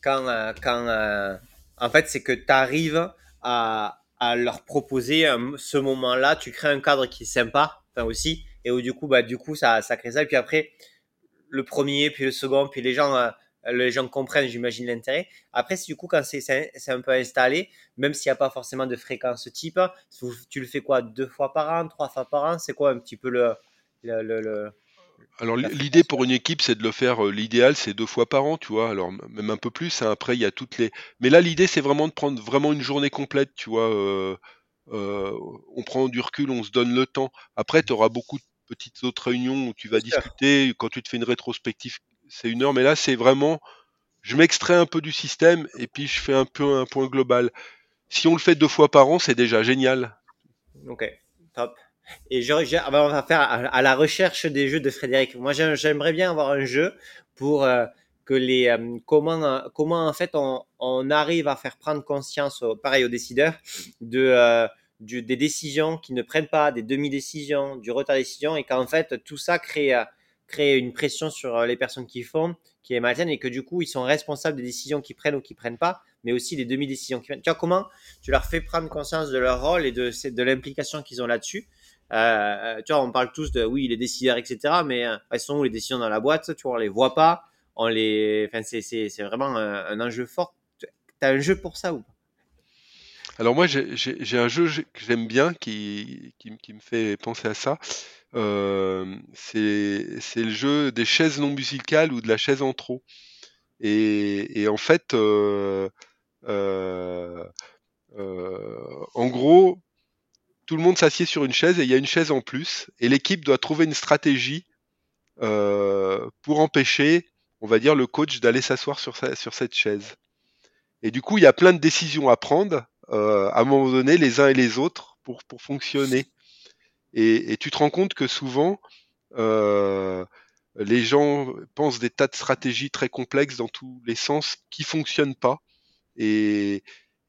quand, quand en fait, c'est que tu arrives à, leur proposer ce moment-là, tu crées un cadre qui est sympa, enfin aussi, et où du coup, bah, du coup, ça, ça crée ça. Et puis après, le premier, puis le second, puis les gens les gens comprennent, j'imagine, l'intérêt. Après, du coup, quand c'est un peu installé, même s'il n'y a pas forcément de fréquence type, tu le fais quoi Deux fois par an, trois fois par an? C'est quoi un petit peu le. le, alors l'idée pour une équipe, c'est de le faire. Euh, l'idéal, c'est deux fois par an, tu vois. Alors même un peu plus. Hein. Après, il y a toutes les. Mais là, l'idée, c'est vraiment de prendre vraiment une journée complète, tu vois. Euh, euh, on prend du recul, on se donne le temps. Après, tu auras beaucoup de petites autres réunions où tu vas discuter. Quand tu te fais une rétrospective c'est une heure, mais là, c'est vraiment, je m'extrais un peu du système et puis je fais un peu un point global. Si on le fait deux fois par an, c'est déjà génial. Ok, top. Et je, ah ben, on va faire à, la recherche des jeux de Frédéric. Moi, j'aimerais bien avoir un jeu pour euh, que les euh, comment euh, comment en fait on, arrive à faire prendre conscience, pareil aux décideurs, de des décisions qui ne prennent pas, des demi-décisions, du retard décision, et qu'en fait tout ça crée créer une pression sur euh, les personnes qui font, qui est malsaine et que du coup, ils sont responsables des décisions qu'ils prennent ou qu'ils prennent pas, mais aussi des demi-décisions qu'ils prennent. Tu vois, comment tu leur fais prendre conscience de leur rôle et de, de l'implication qu'ils ont là-dessus euh, Tu vois, on parle tous de, oui, les décideurs, etc., mais euh, elles sont où les décisions dans la boîte? Tu vois, on les voit pas. On les... Enfin, c'est vraiment un, enjeu fort. Tu as un jeu pour ça ou pas? Alors moi j'ai un jeu que j'aime bien qui, me fait penser à ça. Euh, c'est le jeu des chaises non musicales ou de la chaise en trop. Et, en fait, euh, euh, euh, en gros, tout le monde s'assied sur une chaise et il y a une chaise en plus. Et l'équipe doit trouver une stratégie euh, pour empêcher, on va dire, le coach d'aller s'asseoir sur, cette chaise. Et du coup, il y a plein de décisions à prendre euh, à un moment donné, les uns et les autres, pour, fonctionner. Et, tu te rends compte que souvent, euh, les gens pensent des tas de stratégies très complexes dans tous les sens qui fonctionnent pas.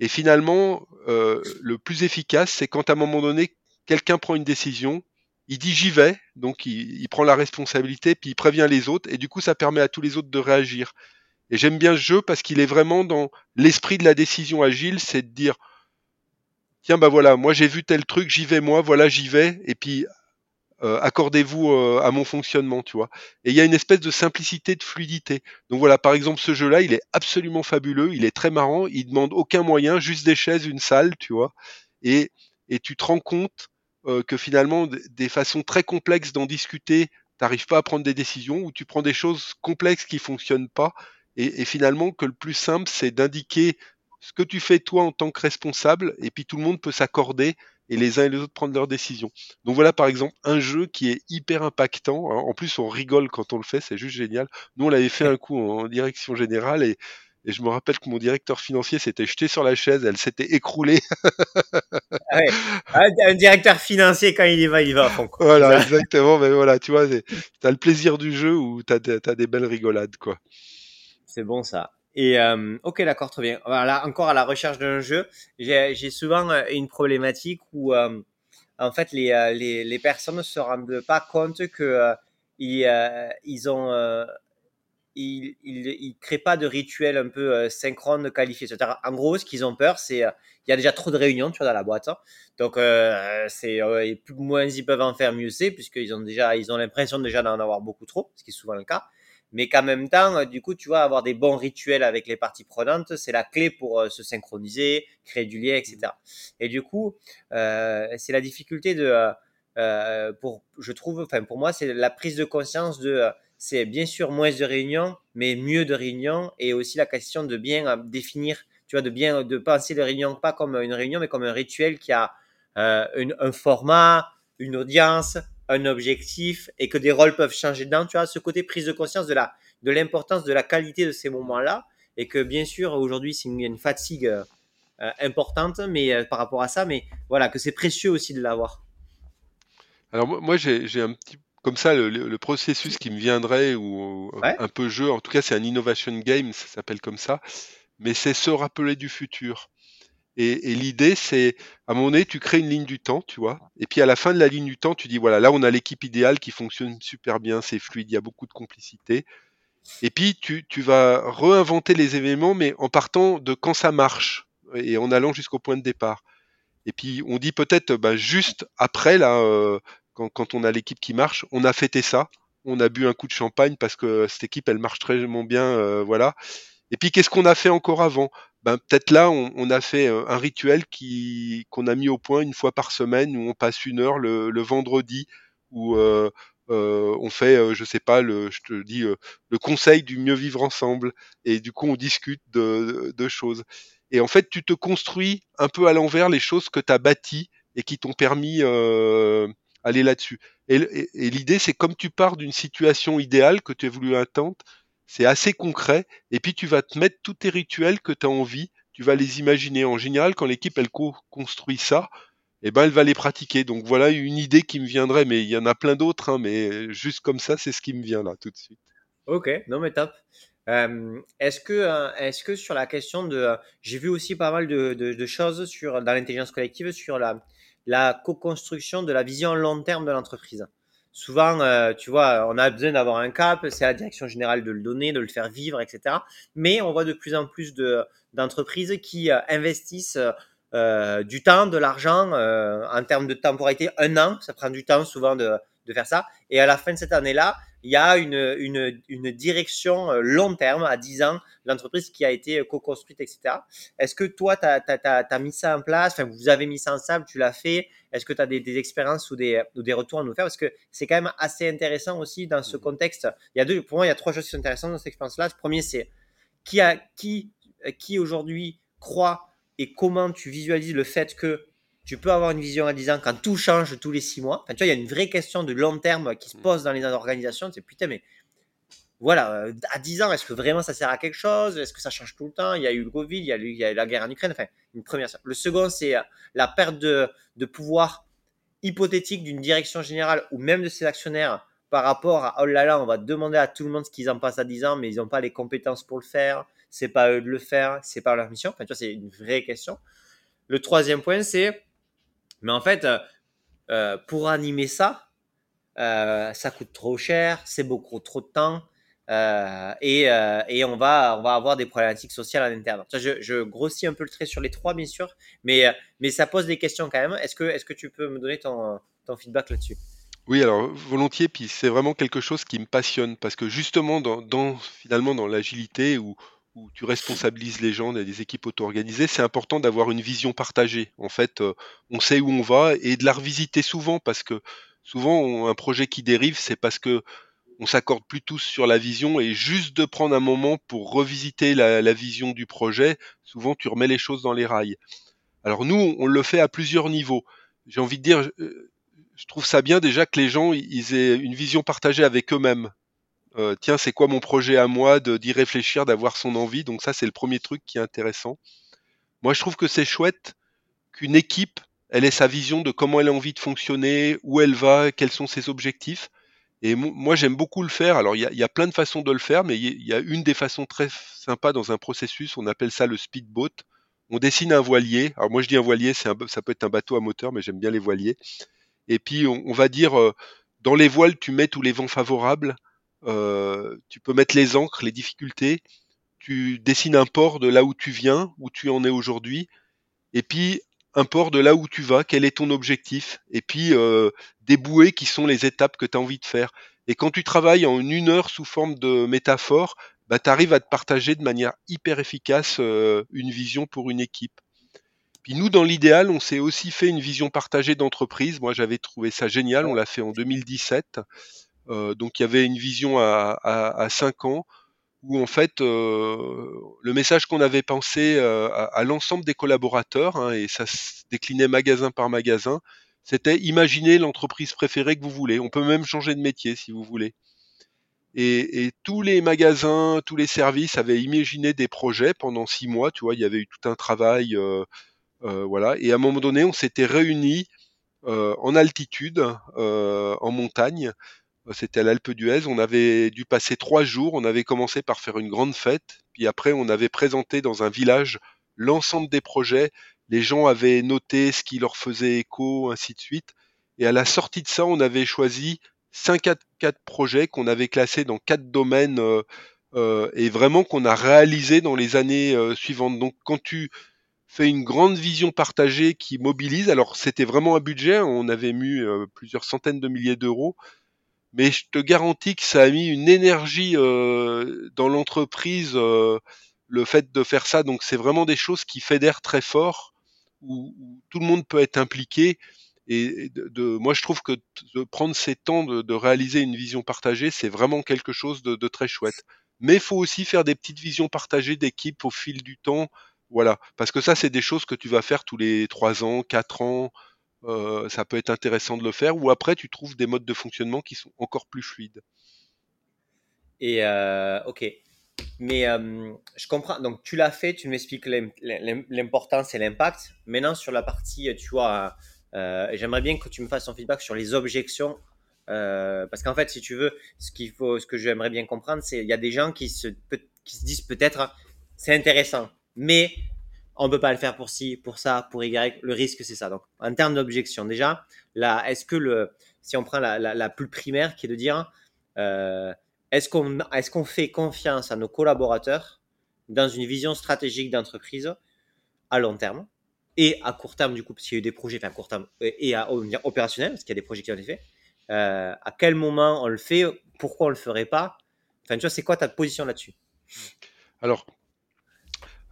Finalement, euh, le plus efficace, c'est quand à un moment donné, quelqu'un prend une décision, il dit j'y vais, donc il, prend la responsabilité, puis il prévient les autres, et du coup, ça permet à tous les autres de réagir. Et j'aime bien ce jeu parce qu'il est vraiment dans l'esprit de la décision agile, c'est de dire tiens bah voilà, moi j'ai vu tel truc, j'y vais moi, voilà j'y vais, et puis euh, accordez-vous euh, à mon fonctionnement, tu vois. Et il y a une espèce de simplicité, de fluidité. Donc voilà, par exemple ce jeu-là, il est absolument fabuleux, il est très marrant, il demande aucun moyen, juste des chaises, une salle, tu vois. Et, et tu te rends compte euh, que finalement, des façons très complexes d'en discuter, t'arrives pas à prendre des décisions, ou tu prends des choses complexes qui fonctionnent pas, et, et finalement que le plus simple, c'est d'indiquer ce que tu fais toi en tant que responsable, et puis tout le monde peut s'accorder et les uns et les autres prendre leurs décisions. Donc voilà par exemple un jeu qui est hyper impactant. En plus on rigole quand on le fait, c'est juste génial. Nous on l'avait fait un coup en direction générale et, je me rappelle que mon directeur financier s'était jeté sur la chaise, elle s'était écroulée. <laughs> Ah ah, un directeur financier, quand il y va, il va à fond. Voilà, exactement. Mais voilà, tu vois, tu as le plaisir du jeu ou tu as, as, des belles rigolades. quoi. C'est bon ça. Et euh, ok, d'accord, très bien. Voilà, encore à la recherche d'un jeu, j'ai souvent euh, une problématique où euh, en fait les, les, personnes ne se rendent pas compte que euh, ils, ils ont ils, ils, créent pas de rituel un peu synchrone qualifié. En gros, ce qu'ils ont peur, c'est il y a déjà trop de réunions, tu vois, dans la boîte. Hein. Donc, c'est plus moins ils peuvent en faire, mieux c'est, puisqu'ils ont ont l'impression déjà d'en avoir beaucoup trop, ce qui est souvent le cas mais qu'en même temps, euh, du coup, tu vois, avoir des bons rituels avec les parties prenantes, c'est la clé pour euh, se synchroniser, créer du lien, etc. Et du coup, euh, c'est la difficulté de, euh, pour, je trouve, enfin pour moi, c'est la prise de conscience de, c'est bien sûr moins de réunions, mais mieux de réunions, et aussi la question de bien définir, tu vois, de bien, de penser les réunions pas comme une réunion, mais comme un rituel qui a une, un format, une audience, un objectif et que des rôles peuvent changer dedans. Tu vois, ce côté prise de conscience de la de l'importance de la qualité de ces moments-là et que bien sûr aujourd'hui c'est une, fatigue euh, importante mais euh, par rapport à ça mais voilà que c'est précieux aussi de l'avoir. Alors moi j'ai un petit comme ça le, processus qui me viendrait ou un peu jeu en tout cas c'est un innovation game ça s'appelle comme ça mais c'est se rappeler du futur. Et, l'idée, c'est, à un moment tu crées une ligne du temps, tu vois. Et puis à la fin de la ligne du temps, tu dis, voilà, là, on a l'équipe idéale qui fonctionne super bien, c'est fluide, il y a beaucoup de complicité. Et puis, tu, tu vas réinventer les événements, mais en partant de quand ça marche et en allant jusqu'au point de départ. Et puis, on dit peut-être, bah, juste après, là, euh, quand, quand, on a l'équipe qui marche, on a fêté ça, on a bu un coup de champagne parce que cette équipe, elle marche très bien, euh, voilà. Et puis, qu'est-ce qu'on a fait encore avant? Ben, peut-être là, on, a fait euh, un rituel qui qu'on a mis au point une fois par semaine, où on passe une heure le, vendredi, où euh, euh, on fait, euh, je sais pas, le, je te dis, le conseil du mieux vivre ensemble, et du coup, on discute de, de choses. Et en fait, tu te construis un peu à l'envers les choses que tu as bâties et qui t'ont permis aller là-dessus. Et, et, et l'idée, c'est comme tu pars d'une situation idéale que tu as voulu atteindre, c'est assez concret. Et puis tu vas te mettre tous tes rituels que tu as envie, tu vas les imaginer. En général, quand l'équipe elle construit ça, eh ben elle va les pratiquer. Donc voilà une idée qui me viendrait, mais il y en a plein d'autres, hein, mais juste comme ça, c'est ce qui me vient là tout de suite. Ok, non mais top. Euh, est-ce que, euh, est-ce que sur la question de, euh, j'ai vu aussi pas mal de, de, choses sur dans l'intelligence collective sur la, la co-construction de la vision long terme de l'entreprise? Souvent, euh, tu vois, on a besoin d'avoir un cap, c'est la direction générale de le donner, de le faire vivre, etc. Mais on voit de plus en plus de, d'entreprises qui euh, investissent euh, du temps, de l'argent, en termes de temporalité, un an, ça prend du temps souvent de, de faire ça. Et à la fin de cette année-là, il y a une, une, une direction euh, long terme, à 10 ans, l'entreprise qui a été co-construite, etc. Est-ce que toi, tu as, mis ça en place? Enfin, Vous avez mis ça en sable, tu l'as fait Est-ce que tu as des, des, expériences ou des, ou des retours à nous faire? Parce que c'est quand même assez intéressant aussi dans ce mmh. contexte. Il y a deux, pour moi, il y a trois choses qui sont intéressantes dans cette expérience-là. Le premier, c'est qui, a, qui, qui aujourd'hui croit et comment tu visualises le fait que tu peux avoir une vision à 10 ans quand tout change tous les 6 mois. Enfin, tu vois, il y a une vraie question de long terme qui se mm. pose dans les organisations. C'est putain, mais voilà, euh, à 10 ans, est-ce que vraiment ça sert à quelque chose? Est-ce que ça change tout le temps? Il y a eu le Covid, il y a eu, il y a eu la guerre en Ukraine. Enfin, une première. Le second, c'est euh, la perte de, de pouvoir hypothétique d'une direction générale ou même de ses actionnaires par rapport à oh là là, on va demander à tout le monde ce qu'ils en passent à 10 ans, mais ils n'ont pas les compétences pour le faire. C'est pas eux de le faire, c'est pas leur mission. Enfin, tu vois, c'est une vraie question. Le troisième point, c'est mais en fait, euh, euh, pour animer ça, euh, ça coûte trop cher, c'est beaucoup trop de temps. et, et on, va, on va avoir des problématiques sociales à l'interne. Je, je, grossis un peu le trait sur les trois, bien sûr, mais, mais ça pose des questions quand même. Est-ce que, est que tu peux me donner ton, ton feedback là-dessus? Oui, alors volontiers, puis c'est vraiment quelque chose qui me passionne parce que justement, dans, dans finalement, dans l'agilité ou, où tu responsabilises les gens, des équipes auto-organisées, c'est important d'avoir une vision partagée. En fait, euh, on sait où on va et de la revisiter souvent parce que souvent un projet qui dérive, c'est parce que on s'accorde plus tous sur la vision et juste de prendre un moment pour revisiter la, vision du projet, souvent tu remets les choses dans les rails. Alors nous, on le fait à plusieurs niveaux. J'ai envie de dire, euh, je trouve ça bien déjà que les gens ils aient une vision partagée avec eux-mêmes. Euh, tiens, c'est quoi mon projet à moi, d'y réfléchir, d'avoir son envie? Donc ça, c'est le premier truc qui est intéressant. Moi, je trouve que c'est chouette qu'une équipe, elle ait sa vision de comment elle a envie de fonctionner, où elle va, quels sont ses objectifs. Et moi, j'aime beaucoup le faire. Alors, il y a, plein de façons de le faire, mais il y, a une des façons très sympas dans un processus, on appelle ça le speedboat. On dessine un voilier. Alors, moi, je dis un voilier, ça peut être un bateau à moteur, mais j'aime bien les voiliers. Et puis, on, va dire, euh, dans les voiles, tu mets tous les vents favorables. Euh, tu peux mettre les encres, les difficultés, tu dessines un port de là où tu viens, où tu en es aujourd'hui, et puis un port de là où tu vas, quel est ton objectif, et puis euh, des qui sont les étapes que tu as envie de faire. Et quand tu travailles en une heure sous forme de métaphore, bah, tu arrives à te partager de manière hyper efficace euh, une vision pour une équipe. Puis nous, dans l'idéal, on s'est aussi fait une vision partagée d'entreprise. Moi, j'avais trouvé ça génial. On l'a fait en 2017. Euh, donc il y avait une vision à, à, 5 ans où en fait euh, le message qu'on avait pensé euh, à, l'ensemble des collaborateurs, hein, et ça se déclinait magasin par magasin, c'était imaginer l'entreprise préférée que vous voulez. On peut même changer de métier si vous voulez. Et, tous les magasins, tous les services avaient imaginé des projets pendant six mois. Tu vois, il y avait eu tout un travail, voilà. Et à un moment donné, on s'était réunis en altitude, en montagne, c'était à l'Alpe d'Huez. On avait dû passer trois jours. On avait commencé par faire une grande fête. Puis après, on avait présenté dans un village l'ensemble des projets les gens avaient noté ce qui leur faisait écho, ainsi de suite. Et à la sortie de ça, on avait choisi 5 à 4 projets qu'on avait classés dans quatre domaines euh, euh, et vraiment qu'on a réalisé dans les années euh, suivantes. Donc quand tu fais une grande vision partagée qui mobilise, alors c'était vraiment un budget, on avait mis plusieurs centaines de milliers d'euros, mais je te garantis que ça a mis une énergie dans l'entreprise, le fait de faire ça. Donc c'est vraiment des choses qui fédèrent très fort, où, tout le monde peut être impliqué. Et de, moi, je trouve que de prendre ces temps de, réaliser une vision partagée, c'est vraiment quelque chose de, très chouette. Mais il faut aussi faire des petites visions partagées d'équipe au fil du temps. Voilà, parce que ça, c'est des choses que tu vas faire tous les trois ans, quatre ans. Euh, ça peut être intéressant de le faire. Ou après, tu trouves des modes de fonctionnement qui sont encore plus fluides. Et euh, ok, mais euh, je comprends. Donc, tu l'as fait, tu m'expliques l'importance et l'impact. Maintenant, sur la partie, tu vois, j'aimerais bien que tu me fasses ton feedback sur les objections. Parce qu'en fait, si tu veux, ce qu'il faut, ce que j'aimerais bien comprendre, c'est il y a des gens qui se, qui se disent peut-être c'est intéressant, mais on peut pas le faire pour ci, pour ça, pour Y. Le risque, c'est ça. Donc, en termes d'objection, déjà, là, est-ce que le, si on prend la, la, plus primaire, qui est de dire, euh, est-ce qu'on, qu'on fait confiance à nos collaborateurs dans une vision stratégique d'entreprise à long terme et à court terme, du coup, parce qu'il y a eu des projets, enfin à court terme, et à opérationnel, parce qu'il y a des projets qui ont été faits, euh, à quel moment on le fait, pourquoi on le ferait pas? Enfin, tu vois, c'est quoi ta position là-dessus? Alors,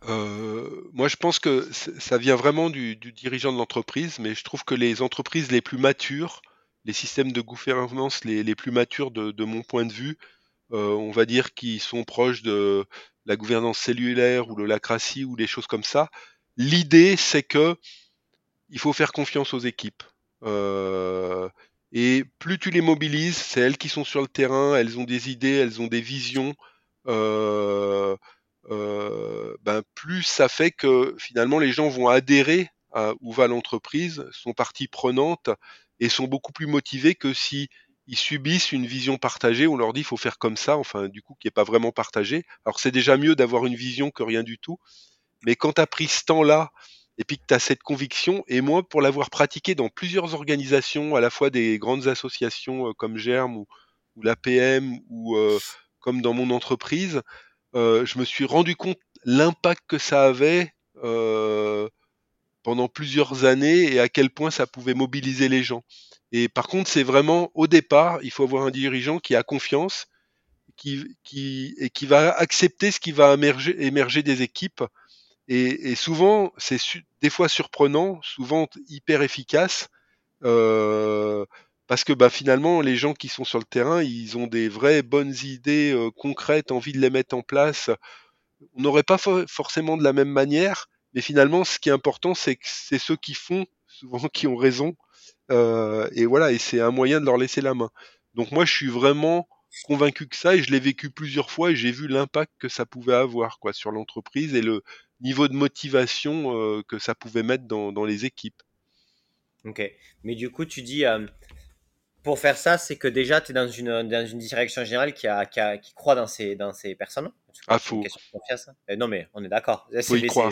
euh, moi, je pense que ça vient vraiment du, dirigeant de l'entreprise, mais je trouve que les entreprises les plus matures, les systèmes de gouvernance les, les plus matures de, mon point de vue, euh, on va dire qui sont proches de la gouvernance cellulaire ou de l'acratie ou des choses comme ça, L'idée, c'est que il faut faire confiance aux équipes. Euh, et plus tu les mobilises, c'est elles qui sont sur le terrain, elles ont des idées, elles ont des visions. Euh, ben plus ça fait que finalement les gens vont adhérer à où va l'entreprise, sont partie prenante et sont beaucoup plus motivés que si ils subissent une vision partagée. On leur dit il faut faire comme ça, enfin du coup qui n'est pas vraiment partagée. Alors c'est déjà mieux d'avoir une vision que rien du tout. Mais quand tu as pris ce temps-là, et puis que tu as cette conviction, et moi, pour l'avoir pratiqué dans plusieurs organisations, à la fois des grandes associations euh, comme Germe ou, l'APM, ou euh, comme dans mon entreprise, euh, je me suis rendu compte l'impact que ça avait pendant plusieurs années et à quel point ça pouvait mobiliser les gens. Et par contre, c'est vraiment au départ, il faut avoir un dirigeant qui a confiance, qui, qui, et qui va accepter ce qui va émerger, émerger des équipes et, souvent, c'est des fois surprenant, souvent hyper efficace, euh, parce que bah, finalement, les gens qui sont sur le terrain, ils ont des vraies bonnes idées euh, concrètes, envie de les mettre en place. On n'aurait pas forcément de la même manière, mais finalement, ce qui est important, c'est que c'est ceux qui font, souvent qui ont raison. Euh, et voilà, et c'est un moyen de leur laisser la main. Donc moi, je suis vraiment convaincu que ça, et je l'ai vécu plusieurs fois, et j'ai vu l'impact que ça pouvait avoir quoi sur l'entreprise et le, niveau de motivation euh, que ça pouvait mettre dans, dans, les équipes. Ok, mais du coup, tu dis, pour faire ça, c'est que déjà, tu es dans une, dans une direction générale qui, a, qui, a, qui croit dans ces, dans ces personnes. Ah, faux. Eh, non, mais on est d'accord. Faut y croire.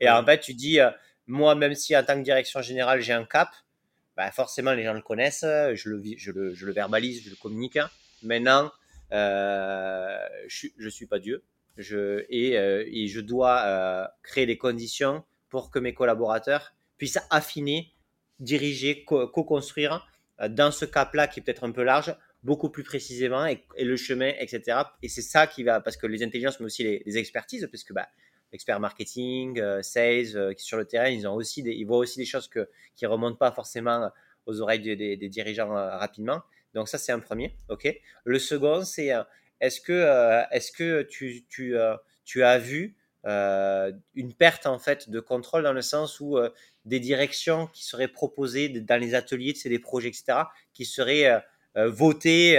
Et en fait, tu dis, euh, moi, même si en tant que direction générale, j'ai un cap, bah, forcément, les gens le connaissent, je le, je le, je le verbalise, je le communique. Maintenant, je ne suis pas Dieu, je, et, euh, et je dois euh, créer les conditions pour que mes collaborateurs puissent affiner, diriger, co-construire euh, dans ce cap-là qui est peut-être un peu large, beaucoup plus précisément et, le chemin, etc. Et c'est ça qui va, parce que les intelligences, mais aussi les, expertises, parce que bah, l'expert marketing, sales, qui sur le terrain, ils, ont aussi ils voient aussi des choses que, qui ne remontent pas forcément aux oreilles des, dirigeants rapidement. Donc ça, c'est un premier. ok le second, c'est est-ce que, euh, est-ce que tu, tu, euh, tu as vu euh, une perte en fait de contrôle dans le sens où des directions qui seraient proposées dans les ateliers, c'est des projets, etc., qui seraient votées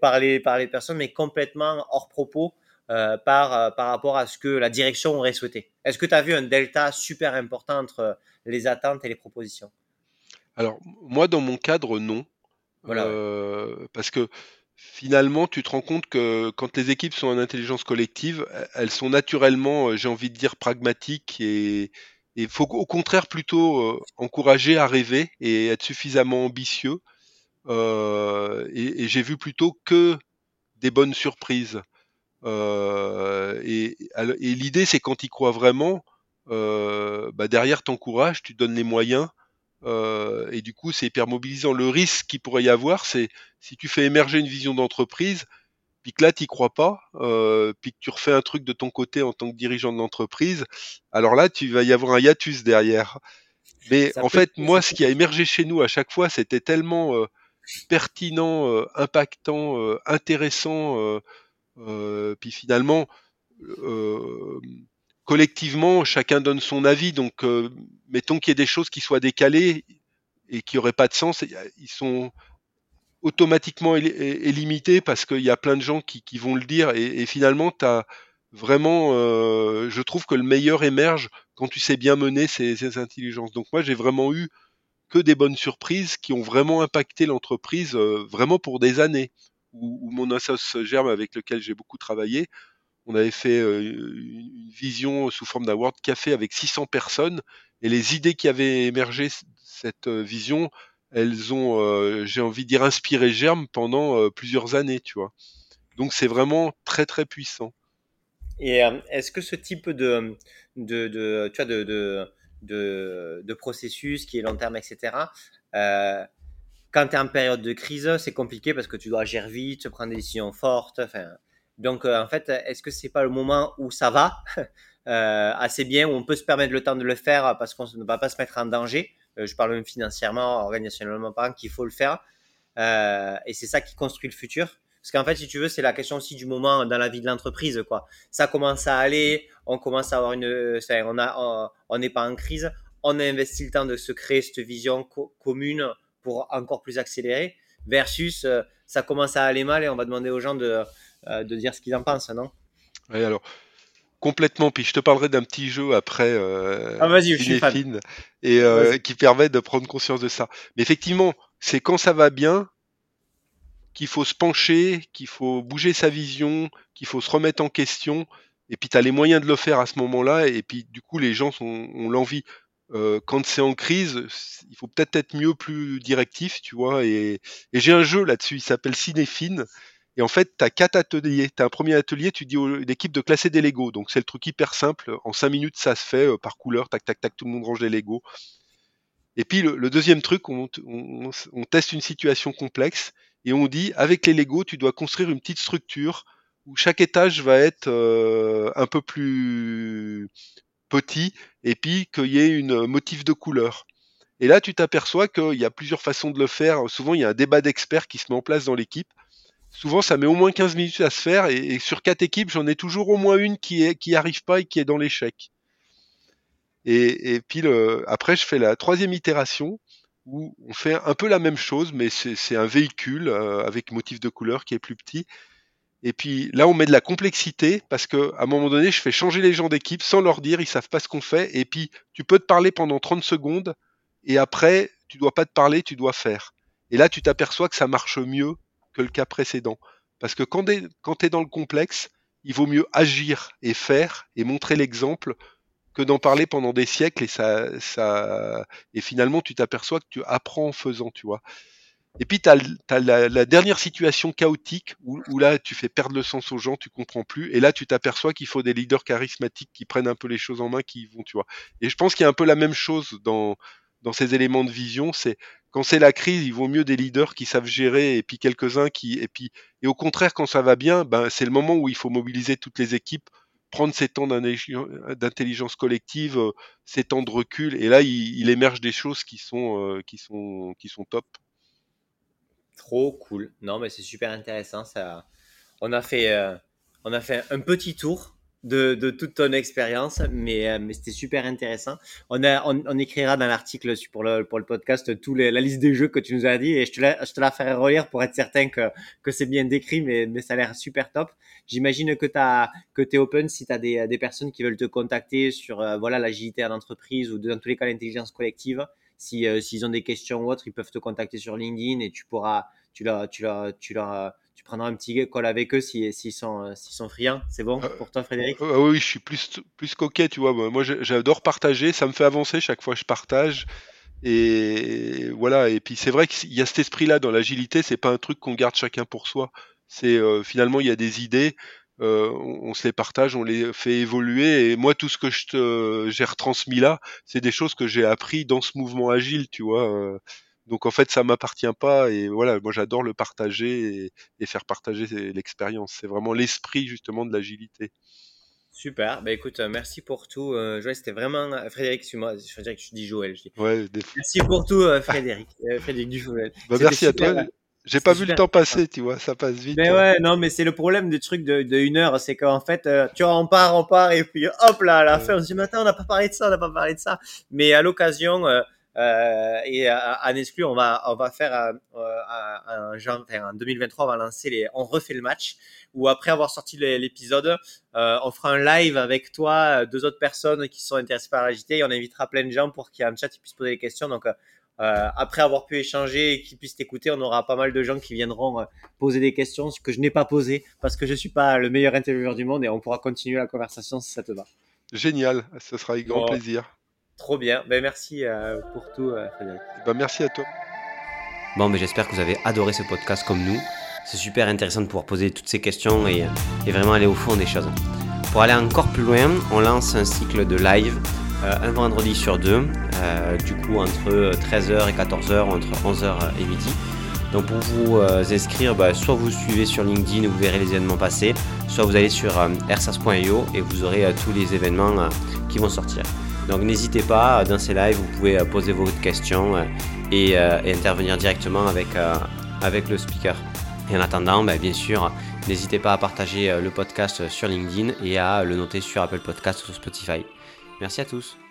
par, les, par les personnes, mais complètement hors propos par, par rapport à ce que la direction aurait souhaité. Est-ce que tu as vu un delta super important entre les attentes et les propositions? Alors, moi, dans mon cadre, non. Voilà. parce que finalement, tu te rends compte que quand les équipes sont en intelligence collective, elles sont naturellement, euh, j'ai envie de dire, pragmatiques et, il faut au contraire plutôt encourager à rêver et être suffisamment ambitieux. et, j'ai vu plutôt que des bonnes surprises. et, l'idée, c'est quand tu crois vraiment, bah derrière, t'encourages, tu donnes les moyens. et du coup, c'est hyper mobilisant. Le risque qu'il pourrait y avoir, c'est si tu fais émerger une vision d'entreprise, puis que là tu crois pas, euh, puis que tu refais un truc de ton côté en tant que dirigeant de l'entreprise, alors là tu vas y avoir un hiatus derrière. Mais en fait, moi, ce qui a émergé chez nous à chaque fois, c'était tellement euh, pertinent, euh, impactant, euh, intéressant, puis finalement, collectivement, chacun donne son avis. Donc, mettons qu'il y ait des choses qui soient décalées et qui n'auraient pas de sens, ils sont automatiquement est, limité parce qu'il y a plein de gens qui, qui vont le dire et, finalement tu vraiment euh, je trouve que le meilleur émerge quand tu sais bien mener ces, ces intelligences. Donc moi j'ai vraiment eu que des bonnes surprises qui ont vraiment impacté l'entreprise euh, vraiment pour des années. Où, mon associé Germe avec lequel j'ai beaucoup travaillé on avait fait euh, une vision sous forme d'un World Café avec 600 personnes et les idées qui avaient émergé cette vision elles ont, euh, j'ai envie de dire, inspiré Germe pendant euh, plusieurs années, tu vois. Donc c'est vraiment très très puissant. Et euh, est-ce que ce type de, de, de tu vois, de, de, de, processus qui est long terme, etc., quand tu es en période de crise, c'est compliqué parce que tu dois agir vite, prendre des décisions fortes. Donc, en fait, est-ce que c'est pas le moment où ça va <laughs> assez bien, où on peut se permettre le temps de le faire parce qu'on ne va pas se mettre en danger? Je parle même financièrement, organisationnellement parlant, qu'il faut le faire. Euh, et c'est ça qui construit le futur. Parce qu'en fait, si tu veux, c'est la question aussi du moment dans la vie de l'entreprise. quoi. Ça commence à aller, on commence à avoir une. On a, on n'est pas en crise, on a investi le temps de se créer cette vision commune pour encore plus accélérer. Versus, euh, ça commence à aller mal et on va demander aux gens de, de dire ce qu'ils en pensent, non? Oui, alors, complètement. Puis je te parlerai d'un petit jeu après euh, ah, vas-y, je suis fan. et euh, qui permet de prendre conscience de ça. Mais effectivement, c'est quand ça va bien qu'il faut se pencher, qu'il faut bouger sa vision, qu'il faut se remettre en question. Et puis tu as les moyens de le faire à ce moment-là. Et puis du coup, les gens sont, ont l'envie. Euh, quand c'est en crise, il faut peut-être être mieux, plus directif, tu vois. Et, et j'ai un jeu là-dessus, il s'appelle Cinéfine. Et en fait, tu as quatre ateliers. Tu un premier atelier, tu dis à l'équipe de classer des Legos. Donc c'est le truc hyper simple. En cinq minutes, ça se fait euh, par couleur, tac, tac, tac, tout le monde range les Legos. Et puis le, deuxième truc, on, teste une situation complexe et on dit, avec les Legos, tu dois construire une petite structure où chaque étage va être euh, un peu plus petit et puis qu'il y ait une motif de couleur. Et là, tu t'aperçois qu'il y a plusieurs façons de le faire. Souvent, il y a un débat d'experts qui se met en place dans l'équipe souvent ça met au moins 15 minutes à se faire et, sur quatre équipes j'en ai toujours au moins une qui est arrive pas et qui est dans l'échec. Et, puis après je fais la troisième itération où on fait un peu la même chose mais c'est un véhicule euh, avec motif de couleur qui est plus petit. Et puis là on met de la complexité parce que à un moment donné je fais changer les gens d'équipe sans leur dire ils savent pas ce qu'on fait et puis tu peux te parler pendant 30 secondes et après tu dois pas te parler tu dois faire. Et là tu t'aperçois que ça marche mieux que le cas précédent. Parce que quand tu es dans le complexe, il vaut mieux agir et faire et montrer l'exemple que d'en parler pendant des siècles et ça, et finalement tu t'aperçois que tu apprends en faisant, tu vois. Et puis tu as, la, dernière situation chaotique où, où, là tu fais perdre le sens aux gens, tu comprends plus et là tu t'aperçois qu'il faut des leaders charismatiques qui prennent un peu les choses en main, qui vont, tu vois. Et je pense qu'il y a un peu la même chose dans dans ces éléments de vision, c'est quand c'est la crise, il vaut mieux des leaders qui savent gérer et puis quelques-uns qui et puis et au contraire quand ça va bien, ben c'est le moment où il faut mobiliser toutes les équipes, prendre ces temps d'intelligence collective, euh, ces temps de recul et là il, émerge des choses qui sont euh, qui sont qui sont top. Trop cool. Non mais c'est super intéressant ça. On a fait euh, on a fait un petit tour de, de toute ton expérience, mais, euh, mais c'était super intéressant. On, a, on, on écrira dans l'article pour le, pour le podcast tous les, la liste des jeux que tu nous as dit et je te la, je te la ferai relire pour être certain que, que c'est bien décrit, mais, mais ça a l'air super top. J'imagine que tu es open si tu as des, des personnes qui veulent te contacter sur euh, voilà l'agilité en entreprise ou dans tous les cas l'intelligence collective. Si, euh, s'ils ont des questions ou autres, ils peuvent te contacter sur LinkedIn et tu pourras, tu leur, tu leur, tu leur, tu prendras un petit call avec eux s'ils sont, s'ils sont friands. C'est bon pour toi, Frédéric? Oui, je suis plus, plus coquet, tu vois. Moi, j'adore partager. Ça me fait avancer chaque fois que je partage. Et voilà. Et puis, c'est vrai qu'il y a cet esprit-là dans l'agilité. C'est pas un truc qu'on garde chacun pour soi. C'est finalement, il y a des idées. Euh, on, se les partage, on les fait évoluer. Et moi, tout ce que j'ai retransmis là, c'est des choses que j'ai appris dans ce mouvement agile, tu vois. Euh. donc en fait, ça m'appartient pas. Et voilà, moi, j'adore le partager et, faire partager l'expérience. C'est vraiment l'esprit justement de l'agilité. Super. Bah écoute, euh, merci pour tout. Joël, c'était vraiment Frédéric. Moi, Frédéric, je dis Joël. Je dis. Ouais, Merci pour tout, Frédéric. Frédéric Dujoël. Bah, merci à toi. J'ai pas vu le temps passer, tu vois, ça passe vite. Mais hein. ouais, non, mais c'est le problème des trucs de, de une heure, c'est qu'en fait, euh, tu vois, on part, on part, et puis hop là, à la fin, on se dit, mais attends, on n'a pas parlé de ça, on n'a pas parlé de ça. Mais à l'occasion, euh, euh, et à, à Nesclu, on va, on va faire un, un, un, en 2023, on va lancer les, on refait le match, ou après avoir sorti l'épisode, on fera un live avec toi, deux autres personnes qui sont intéressées par la et on invitera plein de gens pour qu'il y ait un chat, qui puissent poser des questions. Donc, euh, après avoir pu échanger et qu'ils puissent t'écouter, on aura pas mal de gens qui viendront euh, poser des questions que je n'ai pas posées parce que je suis pas le meilleur intervieweur du monde et on pourra continuer la conversation si ça te va. Génial, ce sera avec grand plaisir. Trop bien, ben, merci euh, pour tout Frédéric. Ben, merci à toi. Bon, mais j'espère que vous avez adoré ce podcast comme nous. C'est super intéressant de pouvoir poser toutes ces questions et, et vraiment aller au fond des choses. Pour aller encore plus loin, on lance un cycle de live euh, un vendredi sur deux, euh, du coup entre 13h et 14h, entre 11h et midi. Donc pour vous euh, inscrire, bah, soit vous suivez sur LinkedIn où vous verrez les événements passer, soit vous allez sur ersas.io et vous aurez tous les événements qui vont sortir. Donc n'hésitez pas, dans ces lives, vous pouvez poser vos questions et, intervenir directement avec, avec le speaker. Et en attendant, bah, bien sûr, n'hésitez pas à partager le podcast sur LinkedIn et à le noter sur Apple Podcast ou sur Spotify. Merci à tous.